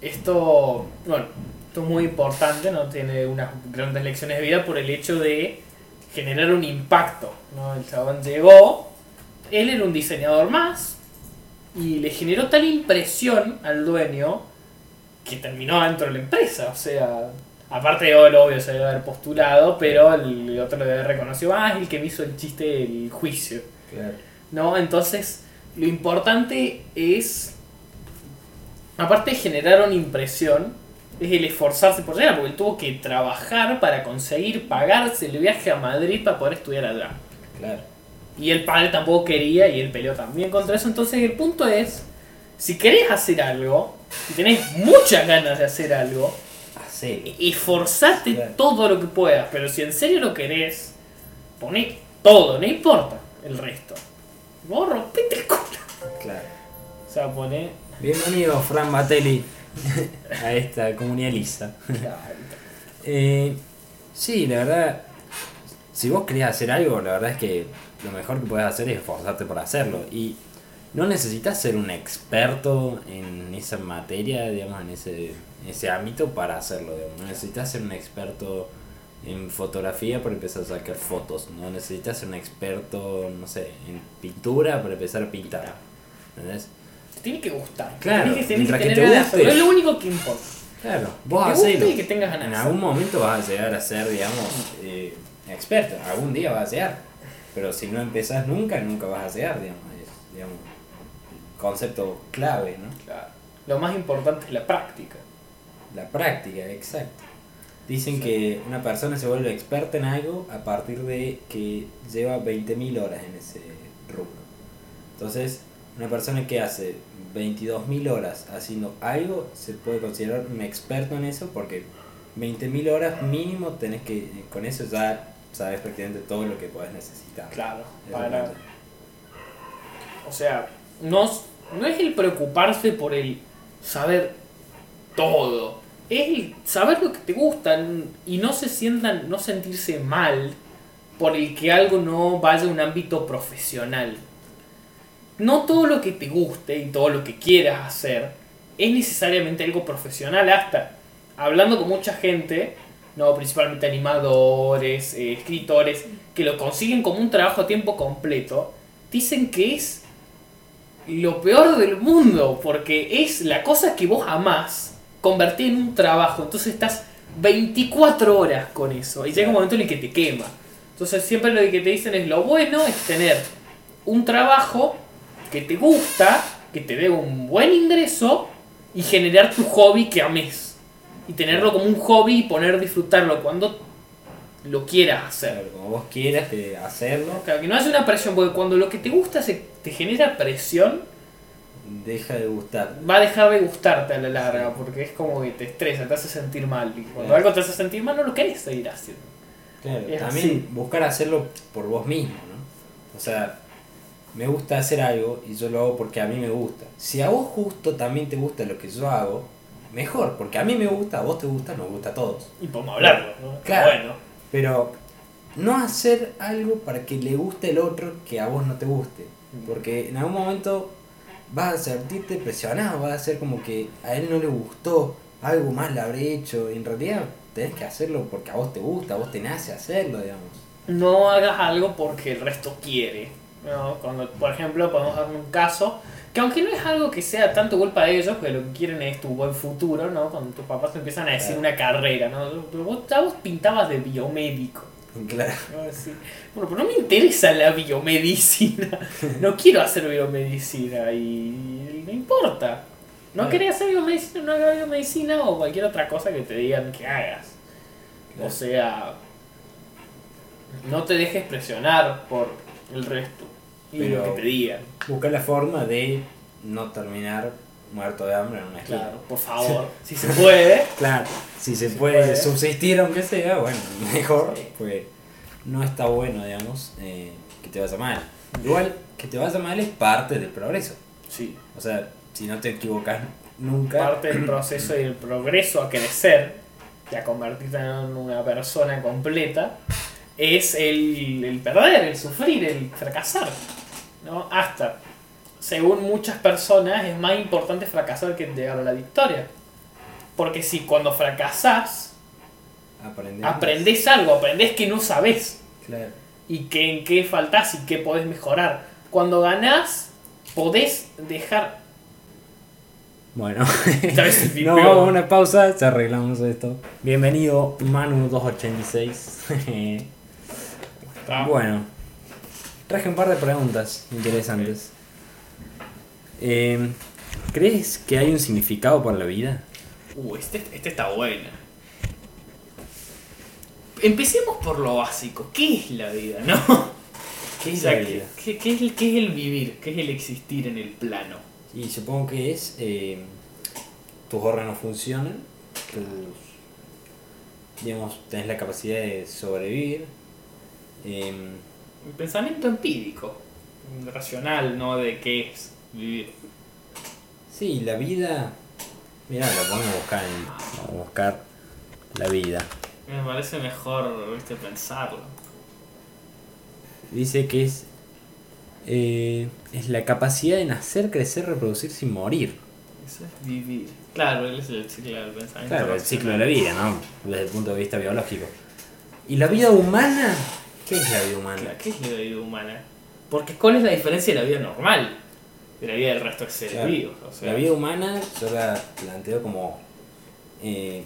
Esto, bueno, esto es muy importante, ¿no? Tiene unas grandes lecciones de vida por el hecho de generar un impacto, ¿no? El chabón llegó, él era un diseñador más y le generó tal impresión al dueño que terminó dentro de la empresa, o sea, aparte de lo obvio se debe haber postulado, pero el otro le debe haber reconocido, ah, es el que me hizo el chiste del juicio. Claro. ¿no? Entonces, lo importante es, aparte de generar una impresión, es el esforzarse por llegar, porque él tuvo que trabajar para conseguir pagarse el viaje a Madrid para poder estudiar allá. Claro. Y el padre tampoco quería y él peleó también contra eso. Entonces, el punto es, si querés hacer algo, si tenés muchas ganas de hacer algo, Hacelo. esforzate Claro. todo lo que puedas, pero si en serio lo querés, poné todo, no importa el resto. Vos rompete el culo. Claro. O sea, poné. Bienvenido, Fran Batelli, a esta comunidad lisa. Eh, sí, la verdad, si vos querés hacer algo, la verdad es que lo mejor que puedes hacer es esforzarte por hacerlo. Y no necesitas ser un experto en esa materia, digamos, en ese, en ese ámbito para hacerlo. digamos. No necesitas ser un experto en fotografía para empezar a sacar fotos. No necesitas ser un experto, no sé, en pintura para empezar a pintar. ¿Entendés? Te tiene que gustar. Claro, que, tenés mientras que que tener te guste. Es lo único que importa. Claro, Que vos te guste hacelo. y que tengas ganas En algún momento vas a llegar a ser, digamos, eh, experto. Algún día vas a llegar. Pero si no empezás nunca, nunca vas a llegar, digamos. Digamos, concepto clave, ¿no? Claro. Lo más importante es la práctica. La práctica, exacto. Dicen Sí. que una persona se vuelve experta en algo a partir de que lleva 20.000 horas en ese rubro. Entonces, una persona que hace 22.000 horas haciendo algo se puede considerar un experto en eso porque 20.000 horas mínimo tenés que, con eso ya sabes prácticamente todo lo que puedes necesitar. Claro. Para, o sea, no, no es el preocuparse por el saber todo. Es el saber lo que te gustan y no se sientan, no sentirse mal por el que algo no vaya a un ámbito profesional. No todo lo que te guste y todo lo que quieras hacer es necesariamente algo profesional hasta hablando con mucha gente, no principalmente animadores, eh, escritores, que lo consiguen como un trabajo a tiempo completo, dicen que es lo peor del mundo, porque es la cosa que vos amás, convertida en un trabajo, entonces estás 24 horas con eso, y llega un momento en el que te quema. Entonces siempre lo que te dicen es lo bueno es tener un trabajo que te gusta, que te dé un buen ingreso, y generar tu hobby que ames. Y tenerlo como un hobby y poner disfrutarlo cuando lo quieras hacer. Claro, como vos quieras que hacerlo, Claro, que no hace una presión, porque cuando lo que te gusta se, te genera presión, deja de gustar. va a dejar de gustarte a la larga, porque es como que te estresa, te hace sentir mal. Y cuando Claro. algo te hace sentir mal, no lo querés seguir haciendo. Claro, Es también así. buscar hacerlo por vos mismo, ¿no? O sea, me gusta hacer algo y yo lo hago porque a mí me gusta. Si a vos justo también te gusta lo que yo hago, mejor, porque a mí me gusta, a vos te gusta, nos gusta a todos. Y podemos hablarlo, ¿no? Claro. Bueno, Pero no hacer algo para que le guste el otro que a vos no te guste. Porque en algún momento vas a sentirte presionado, vas a ser como que a él no le gustó, algo más le habré hecho. Y en realidad tenés que hacerlo porque a vos te gusta, a vos te nace hacerlo, digamos. no hagas algo porque el resto quiere. ¿no? Cuando, por ejemplo, podemos dar un caso que aunque no es algo que sea tanto culpa de ellos, porque lo que quieren es tu buen futuro, ¿no? Cuando tus papás te empiezan a decir una carrera, ¿no? Pero vos, ya vos pintabas de biomédico. Claro. Así, Bueno, pero no me interesa la biomedicina. No quiero hacer biomedicina y no importa. No Claro. querés hacer biomedicina, no hagas biomedicina o cualquier otra cosa que te digan que hagas. O sea, no te dejes presionar por el resto y lo que te digan. Busca la forma de no terminar muerto de hambre en una esquina. Claro, por favor, si se puede. Claro, si se puede. subsistir aunque sea, bueno, mejor, Sí. pues no está bueno, digamos, eh, que te vaya mal. Igual, que te vaya mal es parte del progreso. Sí, O sea, si no te equivocas nunca, parte del proceso y el progreso a crecer y a convertirte en una persona completa es el, el perder, el sufrir, el fracasar. ¿No? Hasta, según muchas personas, es más importante fracasar que llegar a la victoria. Porque si cuando fracasás, aprendés algo, aprendés que no sabés Claro. y que en qué faltás y qué podés mejorar. Cuando ganás, podés dejar. Bueno, no, vamos a una pausa, ya arreglamos esto. Bienvenido, Manu286. Ah, Bueno, traje un par de preguntas interesantes. Eh, ¿Crees que hay un significado para la vida? Uh, este, este está bueno. Empecemos por lo básico. ¿Qué es la vida, no? ¿Qué O es sea, la ¿qué, vida? qué- qué es el, qué es el vivir? ¿Qué es el existir en el plano? Y supongo que es eh, tus órganos funcionan, tus, digamos, tenés la capacidad de sobrevivir. em, El pensamiento empírico, racional, ¿no? De qué es vivir. sí, la vida. Mira, la podemos buscar en, vamos a buscar la vida. Me parece mejor, viste, pensarlo. Dice que es eh, es la capacidad de nacer, crecer, reproducir sin morir. Eso es vivir. Claro, él es el ciclo del pensamiento. Claro, el ciclo de la vida, ¿no? Desde el punto de vista biológico. ¿Y la vida humana? ¿Qué es la vida humana? ¿Qué es la vida humana? Porque ¿cuál es la diferencia de la vida normal? De la vida del resto de seres Claro. vivos. O sea, La vida humana yo la planteo como eh,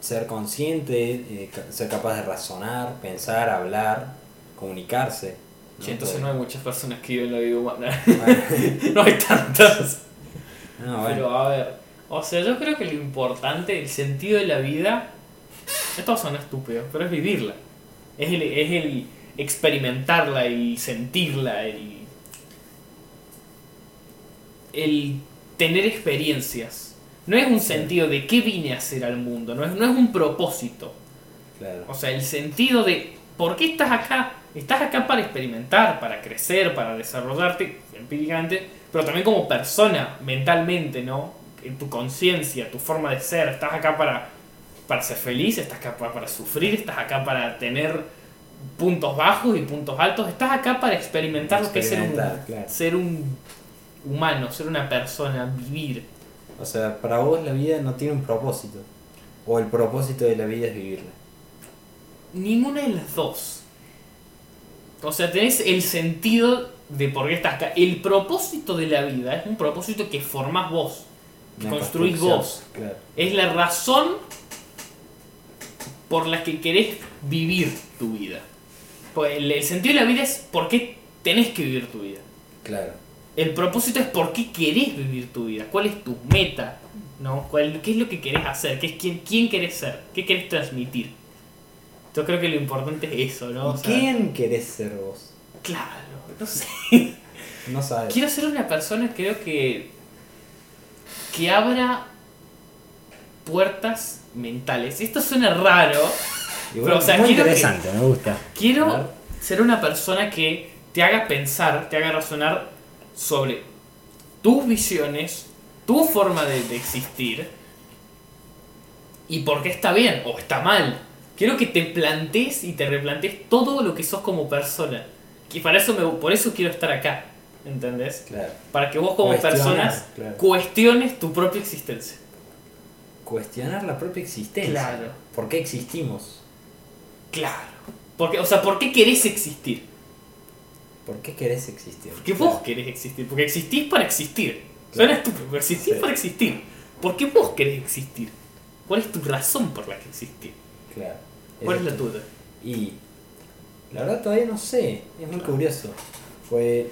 ser consciente, eh, ser capaz de razonar, pensar, hablar, comunicarse. Che, entonces no hay muchas personas que viven la vida humana. Bueno, no hay tantas. no, bueno. Pero a ver, o sea, yo creo que lo importante, el sentido de la vida, esto suena estúpido, pero es vivirla. Es el, es el experimentarla, el sentirla, el, el tener experiencias. No es un sentido de qué vine a hacer al mundo, no es, no es un propósito. Claro. O sea, el sentido de por qué estás acá. Estás acá para experimentar, para crecer, para desarrollarte empíricamente, pero también como persona, mentalmente, ¿no? En tu conciencia, tu forma de ser. Estás acá para, para ser feliz, estás acá para, sufrir, estás acá para tener puntos bajos y puntos altos. Estás acá para experimentar lo que es ser un, claro. ser un humano, ser una persona, vivir. O sea, para vos la vida no tiene un propósito. O el propósito de la vida es vivirla. Ninguna de las dos. O sea, tenés el sentido de por qué estás acá. El propósito de la vida es un propósito que formás vos, que Una construís vos. Claro. Es la razón por la que querés vivir tu vida. Pues el, el sentido de la vida es por qué tenés que vivir tu vida. Claro. El propósito es por qué querés vivir tu vida. ¿Cuál es tu meta? ¿No? ¿Cuál, ¿Qué es lo que querés hacer? ¿Qué es quién, quién querés ser? ¿Qué querés transmitir? Yo creo que lo importante es eso, ¿no? O ¿Y sea, ¿Quién querés ser vos? Claro, no sé. No sabes. Quiero ser una persona, creo que. que abra puertas mentales. Esto suena raro. Pero, o sea, muy quiero que- interesante, me gusta. Quiero ser una persona que te haga pensar, te haga razonar sobre tus visiones, tu forma de, de existir y por qué está bien o está mal. Quiero que te plantees y te replantees todo lo que sos como persona. Y para eso me, por eso quiero estar acá. ¿Entendés? Claro. Para que vos como Cuestionar, personas claro. cuestiones tu propia existencia. Cuestionar la propia existencia. Claro. ¿Por qué existimos? Claro. Porque, o sea, ¿por qué querés existir? ¿Por qué querés existir? Porque vos querés existir, porque existís para existir. Suena estúpido, pero existís Sí. para existir. ¿Por qué vos querés existir? ¿Cuál es tu razón por la que existís? Claro. ¿Cuál es la tuya? Y la verdad todavía no sé, es muy curioso. Pues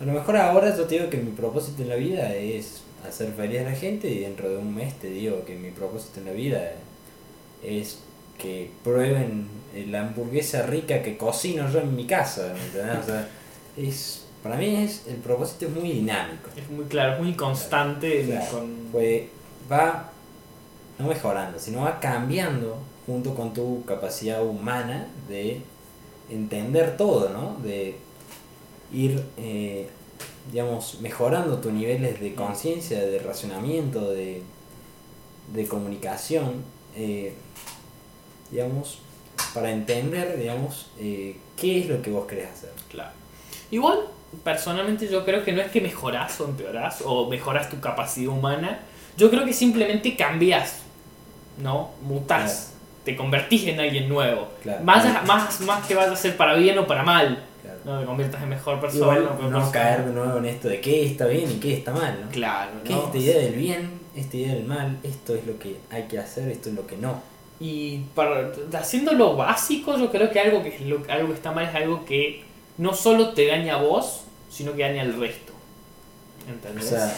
a lo mejor ahora yo te digo que mi propósito en la vida es hacer feliz a la gente y dentro de un mes te digo que mi propósito en la vida es que prueben la hamburguesa rica que cocino yo en mi casa. ¿me entendés? O sea, es, para mí es, el propósito es muy dinámico. Es muy claro, es muy constante. Claro. con... Pues va no mejorando, sino va cambiando junto con tu capacidad humana de entender todo, ¿no? De ir, eh, digamos, mejorando tus niveles de conciencia, de racionamiento, de, de comunicación, eh, digamos, para entender, digamos, eh, qué es lo que vos querés hacer. Claro. Igual, personalmente yo creo que no es que mejorás o empeorás o mejoras tu capacidad humana. Yo creo que simplemente cambias, ¿no? Mutás. Te convertís en alguien nuevo. Claro. Más, más, más que vaya a ser para bien o para mal. No te conviertas en mejor persona. Igual o no persona. caer de nuevo en esto de qué está bien y qué está mal, ¿no? Claro, ¿Qué ¿no? es esta idea del bien? Esta idea del mal, esto es lo que hay que hacer, esto es lo que no. Y para, haciendo lo básico, yo creo que algo que, es lo- algo que está mal es algo que no solo te daña a vos, sino que daña al resto. O ¿Entendés? sea,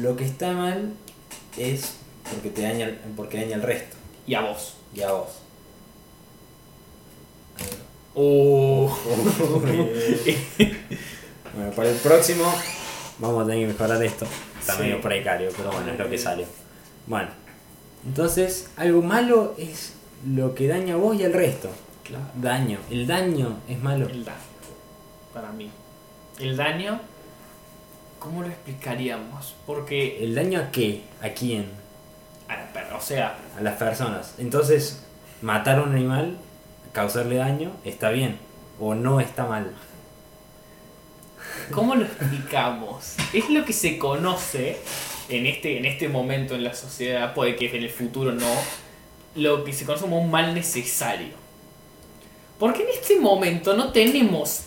lo que está mal es porque te daña, porque daña al resto y a vos. y a vos. Uh. bueno, para el próximo vamos a tener que mejorar esto. Está Sí. medio precario, pero bueno, es lo que salió. Bueno, entonces algo malo es lo que daña a vos y al resto. Claro. Daño, el daño es malo. El daño. Para mí. El daño. ¿Cómo lo explicaríamos? Porque. ¿El daño a qué? ¿A quién? a la O sea, a las personas. Entonces, matar a un animal, causarle daño, está bien o no está mal. ¿cómo lo explicamos? Es lo que se conoce en este, en este momento en la sociedad, puede que en el futuro no, lo que se conoce como un mal necesario. Porque en este momento no tenemos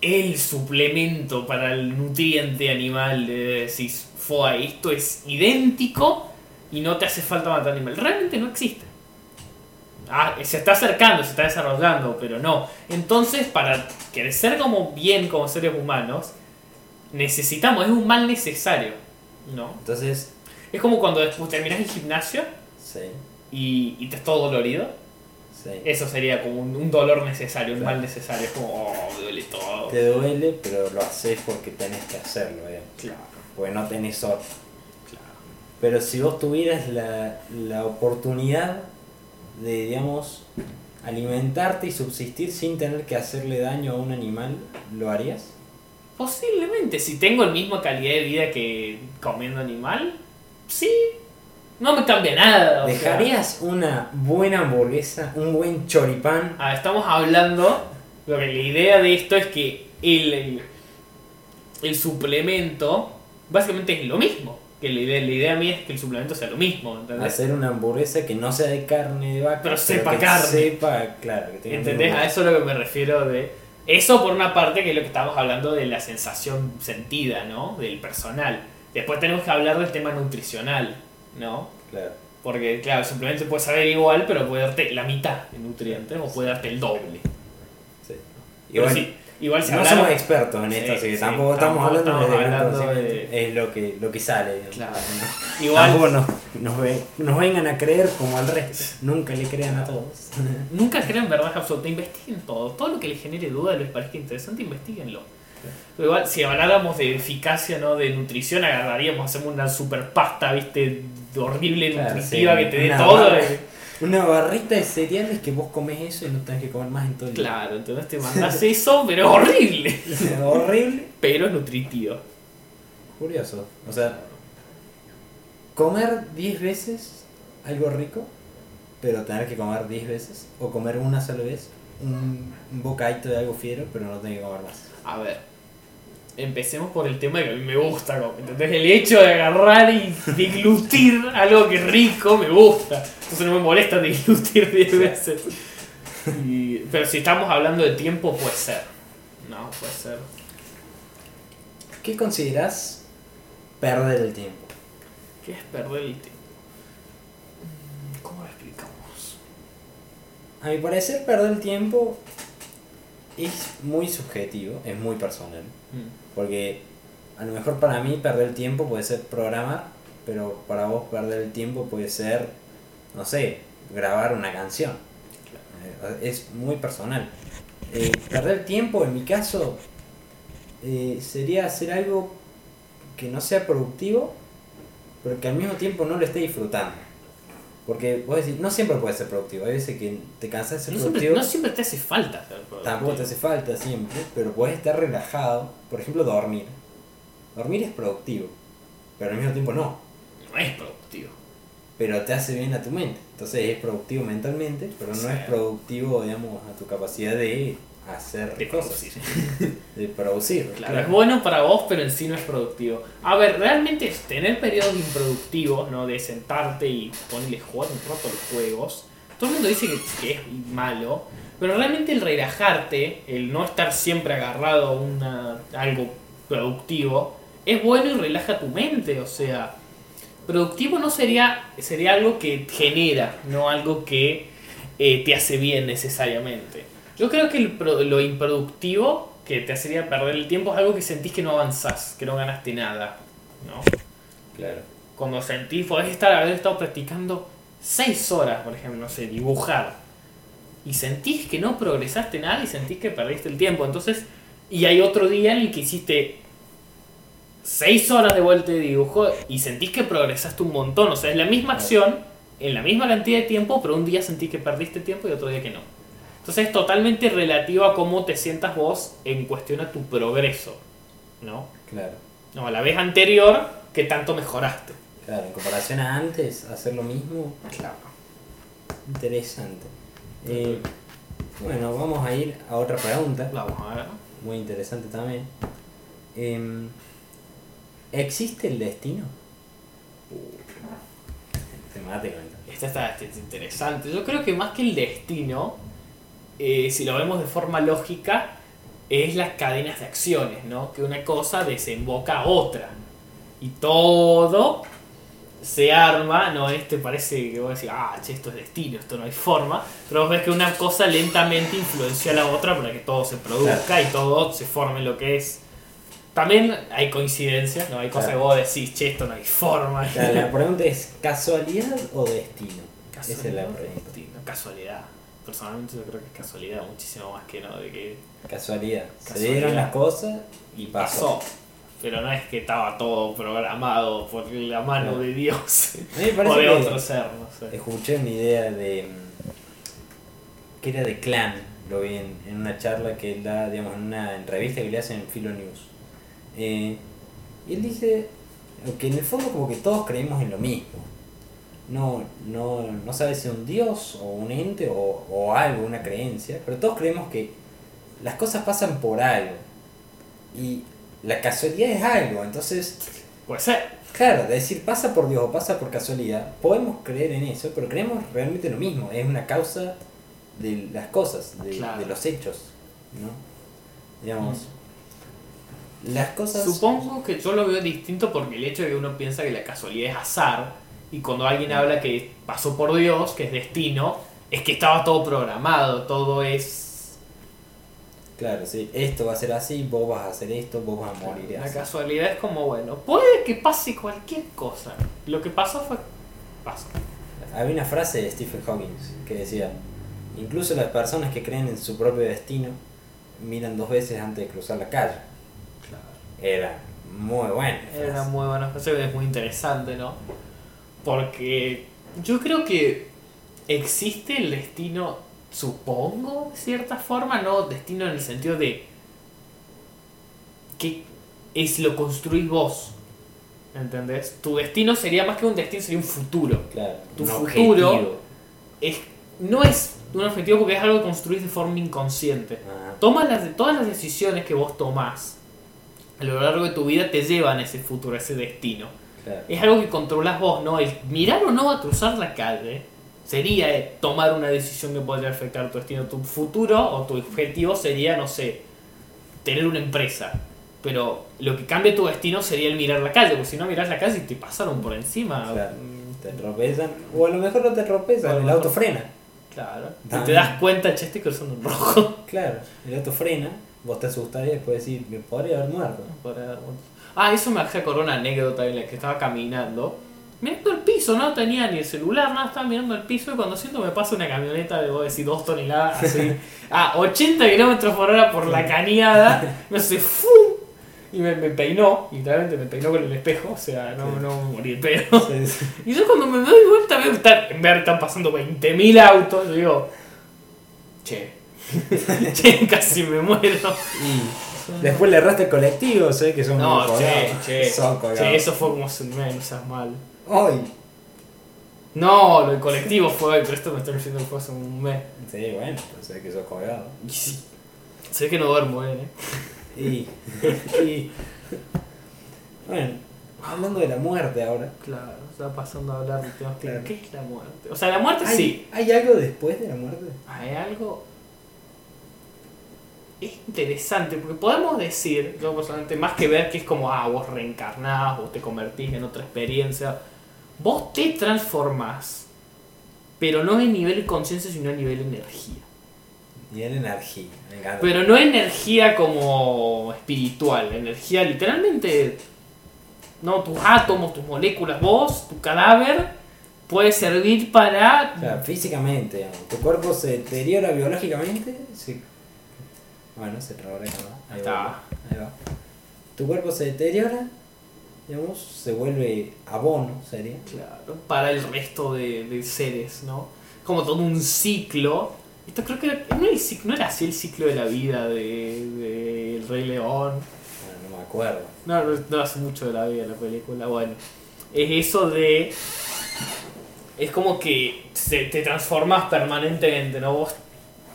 el suplemento para el nutriente animal de decir, fue esto es idéntico y no te hace falta matar animal. Realmente no existe. Ah, se está acercando, se está desarrollando, pero no. Entonces, para crecer como bien como seres humanos, necesitamos, es un mal necesario. ¿No? Entonces, Es como cuando después terminas el gimnasio sí, y, y te estás todo dolorido. sí. Eso sería como un, un dolor necesario, un Claro. mal necesario. Es como, oh, me duele todo. Te duele, pero lo haces porque tenés que hacerlo, digamos. Claro, Porque no tenés otra. claro. Pero si vos tuvieras la, la oportunidad de, digamos, alimentarte y subsistir sin tener que hacerle daño a un animal, ¿lo harías? Posiblemente, si tengo la misma calidad de vida que comiendo animal, sí. No me cambia nada. sea. ¿Dejarías una buena hamburguesa, un buen choripán? Ah, estamos hablando. Lo que la idea de esto es que el, el, el suplemento básicamente es lo mismo. Que la idea, la idea mía es que el suplemento sea lo mismo, ¿entendés? Hacer una hamburguesa que no sea de carne de vaca, Pero sepa que carne. sepa, claro, que tenga ¿Entendés? A eso es lo que me refiero de... Eso por una parte que es lo que estamos hablando de la sensación sentida, ¿no? Del personal. Después tenemos que hablar del tema nutricional, ¿no? Claro. Porque, claro, simplemente puede saber igual, pero puede darte la mitad de nutrientes o puede darte el doble. Sí. Y Pero bueno, sí, igual si no hablamos- somos expertos en esto, Sí, así que sí, tampoco estamos tampoco hablando estamos hablando de- Es lo que, lo que sale. Claro. Tampoco Igual, nos, nos, ve- nos vengan a creer como al resto. Nunca le crean a todos. nunca crean verdad absoluta. Investiguen todo. Todo lo que les genere duda, les parezca interesante, investiguenlo. Pero igual, si habláramos de eficacia, ¿no? De nutrición, agarraríamos, hacemos una super pasta, ¿viste? Horrible, Claro, nutritiva, sí, que te dé todo. barra. Una barrita de cereales que vos comes eso y no tenés que comer más en todo el día. Claro, entonces te mandas eso, pero es horrible. Horrible. Pero es nutritivo. Curioso. O sea, comer 10 veces algo rico, pero tener que comer 10 veces. O comer una sola vez un, un bocadito de algo fiero, pero no tener que comer más. A ver, empecemos por el tema de que a mí me gusta. Entonces el hecho de agarrar y diglutir algo que es rico me gusta. Entonces no me molesta diglutir 10 veces. Y- pero si estamos hablando de tiempo, puede ser. No, puede ser. ¿Qué considerás perder el tiempo? ¿Qué es perder el tiempo? ¿Cómo lo explicamos? A mi parecer, perder el tiempo es muy subjetivo, es muy personal. Mm, Porque a lo mejor para mí perder el tiempo puede ser programar, pero para vos perder el tiempo puede ser, no sé, grabar una canción. Eh, Es muy personal. Eh, perder tiempo, en mi caso, eh, sería hacer algo que no sea productivo, pero que al mismo tiempo no lo esté disfrutando. Porque vos decís, no siempre puede ser productivo. Hay veces que te cansas de ser No siempre, productivo. no siempre te hace falta ser productivo. Tampoco te hace falta siempre, pero puedes estar relajado. Por ejemplo, dormir. Dormir es productivo, pero al mismo tiempo no. No es productivo. Pero te hace bien a tu mente. Entonces es productivo mentalmente, pero no es productivo, digamos, a tu capacidad de hacer De cosas. producir. De producir. Claro, es bueno para vos, pero en sí no es productivo. A ver, realmente tener periodos improductivos, ¿no? De sentarte y ponerle jugar un rato los juegos. Todo el mundo dice que, que es malo, pero realmente el relajarte, el no estar siempre agarrado a una, algo productivo, es bueno y relaja tu mente. O sea, productivo no sería, sería algo que genera, no algo que eh, te hace bien necesariamente. Yo creo que el pro- lo improductivo que te hacería perder el tiempo es algo que sentís que no avanzás, que no ganaste nada. ¿no? Claro. Cuando sentís, podés estar, haber estado practicando 6 horas, por ejemplo, no sé, dibujar. Y sentís que no progresaste nada y sentís que perdiste el tiempo. Entonces, y hay otro día en el que hiciste 6 horas de vuelta de dibujo y sentís que progresaste un montón. O sea, es la misma acción, en la misma cantidad de tiempo, pero un día sentís que perdiste tiempo y otro día que no. Entonces es totalmente relativo a cómo te sientas vos en cuestión a tu progreso. ¿No? Claro. No, a la vez anterior, que tanto mejoraste. Claro, en comparación a antes, hacer lo mismo, Claro. interesante. Eh, bueno, vamos a ir a otra pregunta. Vamos a ver. muy interesante también. Em, ¿Existe el destino? Temático. entonces. Esta está esta es interesante. Yo creo que más que el destino, eh, si lo vemos de forma lógica, es las cadenas de acciones, ¿no? Que una cosa desemboca a otra. Y todo se arma, ¿no? Este parece que vos decís, ah, che, esto es destino, esto no hay forma. Pero vos ves que una cosa lentamente influencia a la otra para que todo se produzca y todo se forme lo que es. También hay coincidencias, ¿no? Hay cosas Claro. que vos decís, che, esto no hay forma. Claro, la pregunta es: ¿casualidad o destino? Esa es la Casualidad, pregunta. destino, casualidad. Personalmente yo creo que es casualidad muchísimo más que no de que Casualidad. Se Casualidad. dieron las cosas y pasó. pasó. Pero no es que estaba todo programado por la mano de Dios A mí me o parece de otro ser, no sé. escuché una idea de. que era de clan, lo vi en, en una charla que él da, digamos, en una revista que le hacen en Philo News. Eh, y él dice que en el fondo, como que todos creemos en lo mismo. No, no, no sabe si un dios o un ente o, o algo, una creencia, pero todos creemos que las cosas pasan por algo. Y la casualidad es algo, entonces Puede ser. Claro, de decir pasa por Dios o pasa por casualidad, podemos creer en eso, pero creemos realmente lo mismo, es una causa de las cosas, de, Claro. de los hechos, ¿no? Digamos, las cosas... Supongo que yo lo veo distinto porque el hecho de que uno piensa que la casualidad es azar y cuando alguien habla que pasó por Dios, que es destino, es que estaba todo programado, todo es... Claro, sí, esto va a ser así, vos vas a hacer esto, vos vas a morir La así. casualidad es como, bueno, puede que pase cualquier cosa. Lo que pasó fue... pasó. Había una frase de Stephen Hawking que decía, incluso las personas que creen en su propio destino miran dos veces antes de cruzar la calle. Era muy buena. Era frase. muy buena frase, es muy interesante, ¿no? Porque yo creo que existe el destino, supongo, de cierta forma, no destino en el sentido de que es lo construís vos. ¿Entendés? Tu destino sería más que un destino, sería un futuro. Claro, tu futuro- objetivo. Es, no es un objetivo porque es algo que construís de forma inconsciente. Ajá. Tomas las, todas las decisiones que vos tomás a lo largo de tu vida te llevan a ese futuro, a ese destino. Claro. Es algo que controlas vos, ¿no? El mirar o no a cruzar la calle sería eh, tomar una decisión que podría afectar tu destino. Tu futuro o tu objetivo sería, no sé, tener una empresa. Pero lo que cambia tu destino sería el mirar la calle, porque si no miras la calle y te pasaron por encima. Claro. Te tropezan, o a lo mejor no te tropezan, el mejor- auto frena. Claro. Y También. te das cuenta, che, estoy cruzando en rojo. Claro, el auto frena, vos te asustás y después decís, me podría haber muerto. Para dar vueltas. Ah, eso me hace acordar una anécdota en la que estaba caminando. Mirando el piso, no tenía ni el celular, nada, estaba mirando el piso y cuando siento me pasa una camioneta de, vos decís, dos toneladas, así, a 80 kilómetros por hora por la cañada, me hace ¡fum! Y me, me peinó, literalmente me peinó con el espejo, o sea, no, Sí. no morí el pedo. Y yo cuando me doy vuelta veo que están, en vez de están pasando 20.000 autos, yo digo, che, che, casi me muero. Después le erraste el colectivo, sé que son No, muy che, che, Son che, eso fue como hace un mes, no seas mal. Ay. No, lo del colectivo fue hoy, pero esto me está diciendo que fue hace un mes. Sí, bueno, pero sé que sos colgado. Y sí, sé que no duermo bien, eh. Y, y- bueno, hablando de la muerte ahora. Claro, está pasando a hablar de temas que- Claro. ¿Qué es la muerte? O sea, la muerte ¿Hay, sí. ¿Hay algo después de la muerte? Hay algo. Es interesante, porque podemos decir, yo personalmente, más que ver que es como, ah, vos reencarnás, vos te convertís en otra experiencia, vos te transformás, pero no en nivel de conciencia, sino a nivel de energía. En energía, me encanta. Pero no energía como espiritual, energía literalmente. No, tus átomos, tus moléculas, vos, tu cadáver, puede servir para. O sea, físicamente, digamos, tu cuerpo se deteriora biológicamente. se- Bueno, se trabó la cámara. Ahí está. va. Ahí va. Tu cuerpo se deteriora, digamos, se vuelve abono, sería. Claro, para el resto de, de seres, ¿no? Como todo un ciclo. Esto creo que era- no, era no era así el ciclo de la vida de, de El Rey León. Bueno, no me acuerdo. No, no, no hace mucho de la vida la película. Bueno, es eso de. Es como que se- te transformas permanentemente, ¿no? Vos,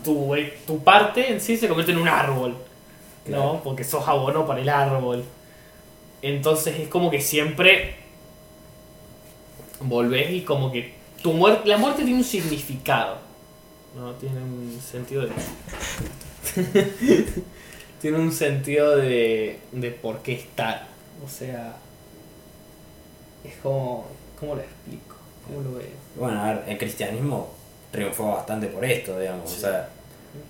tu, eh, tu parte en sí se convierte en un árbol, ¿no? Claro. Porque sos abono para el árbol. Entonces es como que siempre volvés y como que tu muerte, la muerte tiene un significado, ¿no? Tiene un sentido de... Tiene un sentido de, de por qué estar. O sea, es como... ¿Cómo lo explico? ¿Cómo lo veo? Bueno, a ver, el cristianismo triunfó bastante por esto, digamos. Sí. O sea,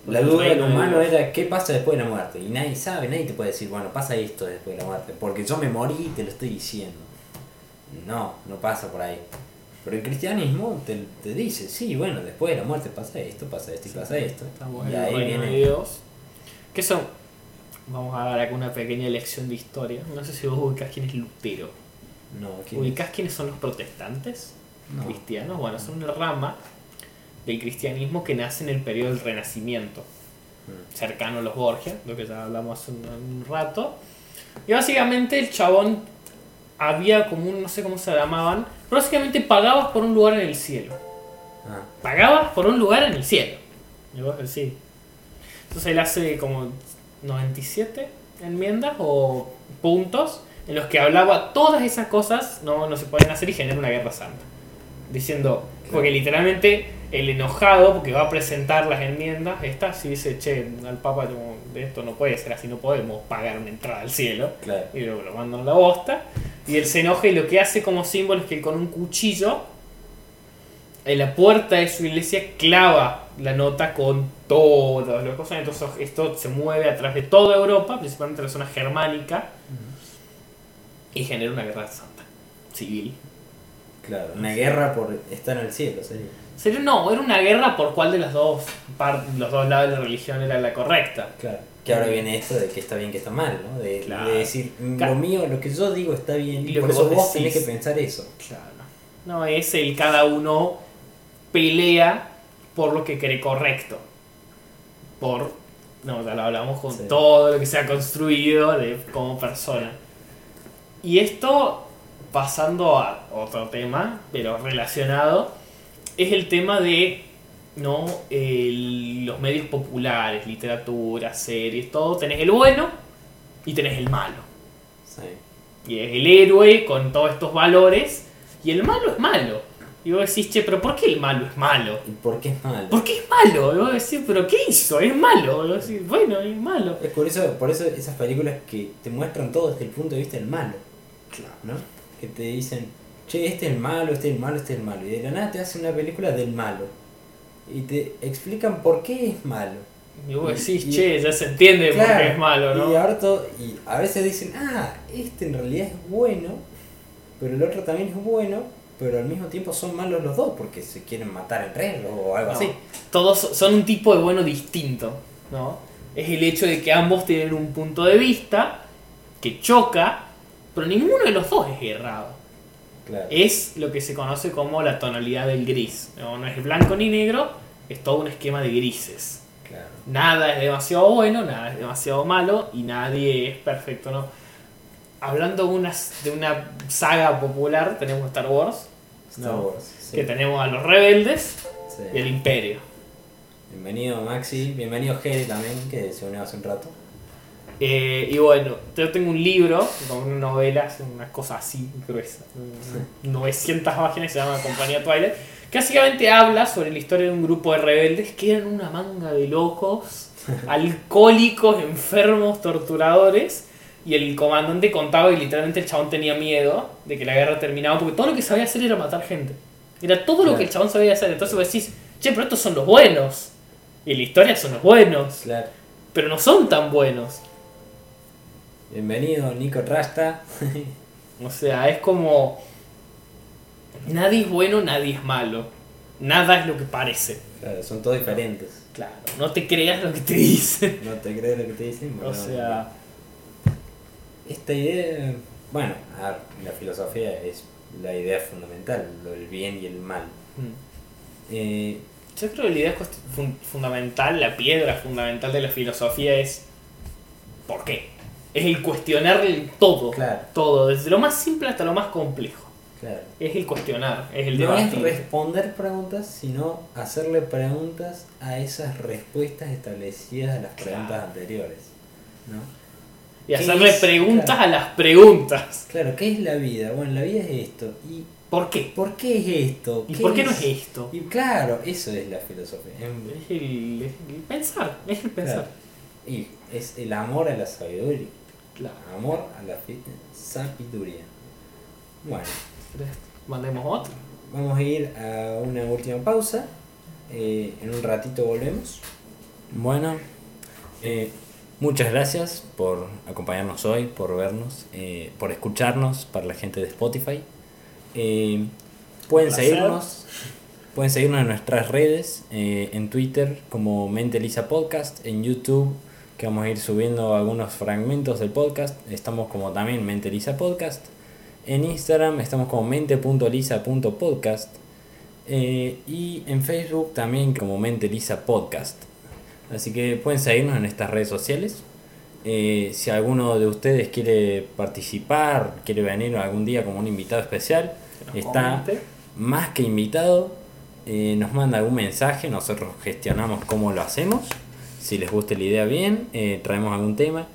la el duda del de humano era qué pasa después de la muerte. Y nadie sabe, nadie te puede decir, bueno, pasa esto después de la muerte. Porque yo me morí y te lo estoy diciendo. No, no pasa por ahí. Pero el cristianismo te, te dice, sí, bueno, después de la muerte pasa esto, pasa esto y pasa esto. Estamos Y en el ahí de viene. Dios. ¿Qué son? Vamos a dar acá una pequeña lección de historia. No sé si vos ubicás quién es Lutero. No, ¿quién ¿Ubicás quiénes son los protestantes? No. Cristianos. Bueno, son una rama del cristianismo que nace en el periodo del Renacimiento. Mm. cercano a los Borgia, lo que ya hablamos hace un, un rato. Y básicamente el chabón había como un, no sé cómo se llamaban, pero básicamente pagabas por un lugar en el cielo. Ah, Pagabas por un lugar en el cielo. Vos decís. Entonces él hace como 97 enmiendas o puntos en los que hablaba todas esas cosas no, no se pueden hacer y genera una guerra santa. Diciendo, porque literalmente el enojado, porque va a presentar las enmiendas, estas y dice, che, al Papa de esto no puede ser así, no podemos pagar una entrada al cielo. claro. Y luego lo mandan a la bosta. Y él se enoja y lo que hace como símbolo es que con un cuchillo en la puerta de su iglesia clava la nota con todas las cosas. Entonces esto se mueve a través de toda Europa, principalmente la zona germánica, y genera una guerra santa civil. Claro, una guerra por estar en el cielo, sería. Sería, no, era una guerra por cuál de los dos, los dos lados de la religión era la correcta. Claro. Que ahora viene esto de que está bien, que está mal, ¿no? De, Claro. de decir, mm, Claro. lo mío, lo que yo digo está bien, Y lo por que eso vos vos tenés que pensar eso. Claro. No, es el cada uno pelea por lo que cree correcto. Por. No, ya lo hablamos con Sí. todo lo que se ha construido de, como persona. Y esto, pasando a otro tema, pero relacionado, es el tema de no El- los medios populares, literatura, series, todo. Tenés el bueno y tenés el malo. Sí. Y es el héroe con todos estos valores. Y el malo es malo. Y vos decís, che, pero ¿por qué el malo es malo? ¿Y por qué es malo? ¿Por qué es malo? Y vos decís, pero ¿qué hizo? Es malo. Y vos decís, bueno, es malo. Es por eso, por eso esas películas que te muestran todo desde el punto de vista del malo, ¿no? Que te dicen, che, este es el malo, este es el malo, este es el malo. Y de la nada te hacen una película del malo. Y te explican por qué es malo. Y vos decís, Y- che, ya se entiende por Claro, qué es malo, ¿no? Y, todo- y a veces dicen, ah, este en realidad es bueno, pero el otro también es bueno, pero al mismo tiempo son malos los dos porque se quieren matar entre ellos o algo No, así. Todos son un tipo de bueno distinto, ¿no? Es el hecho de que ambos tienen un punto de vista que choca, pero ninguno de los dos es errado. Claro. Es lo que se conoce como la tonalidad del gris. No, no es blanco ni negro, es todo un esquema de grises. claro. Nada es demasiado bueno, nada es demasiado malo y nadie es perfecto, ¿no? Hablando de una, de una saga popular, tenemos Star Wars, Star No. Wars. sí, que tenemos a los rebeldes sí. y el imperio. Bienvenido Maxi, bienvenido Jere también, que se unió hace un rato. Eh, y bueno, yo tengo un libro con una novela, es una cosa así gruesa, 900 páginas, se llama Compañía Twilight, que básicamente habla sobre la historia de un grupo de rebeldes que eran una manga de locos, alcohólicos, enfermos, torturadores, y el comandante contaba y literalmente el chabón tenía miedo de que la guerra terminaba, porque todo lo que sabía hacer era matar gente. Era todo lo que el chabón sabía hacer, entonces vos decís, che, pero estos son los buenos, y la historia son los buenos, Claro. pero no son tan buenos. Bienvenido Nico Rasta. O sea, es como. Nadie es bueno, nadie es malo. Nada es lo que parece. Claro, son todos diferentes. Claro. No te creas lo que te dicen. No te crees lo que te dicen. O Bueno, sea. Esta idea, bueno, a ver, la filosofía es la idea fundamental, lo del bien y el mal. mm. Eh, Yo creo que la idea fun- fundamental, la piedra fundamental de la filosofía es. ¿Por qué? Es el cuestionar el todo. Claro. Todo, desde lo más simple hasta lo más complejo. claro. Es el cuestionar, es el No es responder preguntas, sino hacerle preguntas a esas respuestas establecidas a las preguntas anteriores. ¿no? Y hacerle es? preguntas Claro. a las preguntas. Claro, ¿qué es la vida? Bueno, la vida es esto. ¿Y ¿Por qué? ¿Por qué es esto? ¿Y por qué no es es esto? Y claro, eso es la filosofía. Es el, es el pensar, es el pensar. Y es el amor a la sabiduría. Claro. Amor a la sabiduría. Bueno. Mandemos otro. vamos a ir a una última pausa. Eh, en un ratito volvemos. Bueno, eh, muchas gracias por acompañarnos hoy, por vernos, eh, por escucharnos para la gente de Spotify. Eh, pueden placer. seguirnos, pueden seguirnos en nuestras redes, eh, en Twitter como Mente Lisa Podcast, en YouTube que vamos a ir subiendo algunos fragmentos del podcast, estamos como también Mente Lisa Podcast, en Instagram estamos como mente.lisa.podcast eh, y en Facebook también como Mente Lisa Podcast. Así que pueden seguirnos en estas redes sociales. Eh, si alguno de ustedes quiere participar, quiere venir algún día como un invitado especial, está comente. más que invitado. Eh, nos manda algún mensaje, nosotros gestionamos cómo lo hacemos. Si les gusta la idea, bien, eh, traemos algún tema.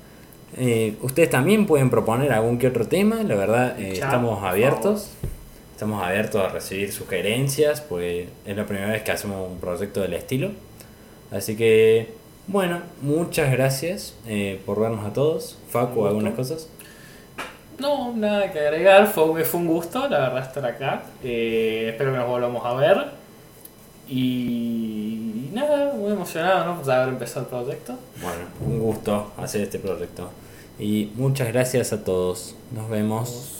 Eh, ustedes también pueden proponer algún que otro tema, la verdad, eh, Chat, estamos abiertos. Estamos abiertos a recibir sugerencias, pues es la primera vez que hacemos un proyecto del estilo. Así que, bueno, muchas gracias eh, por vernos a todos. Facu, Un algunas cosas. No, nada que agregar, fue, fue un gusto, la verdad, estar acá. Eh, espero que nos volvamos a ver. Y nada, muy emocionado, ¿no? De haber empezado el proyecto. Bueno, un gusto hacer este proyecto. Y muchas gracias a todos. Nos vemos.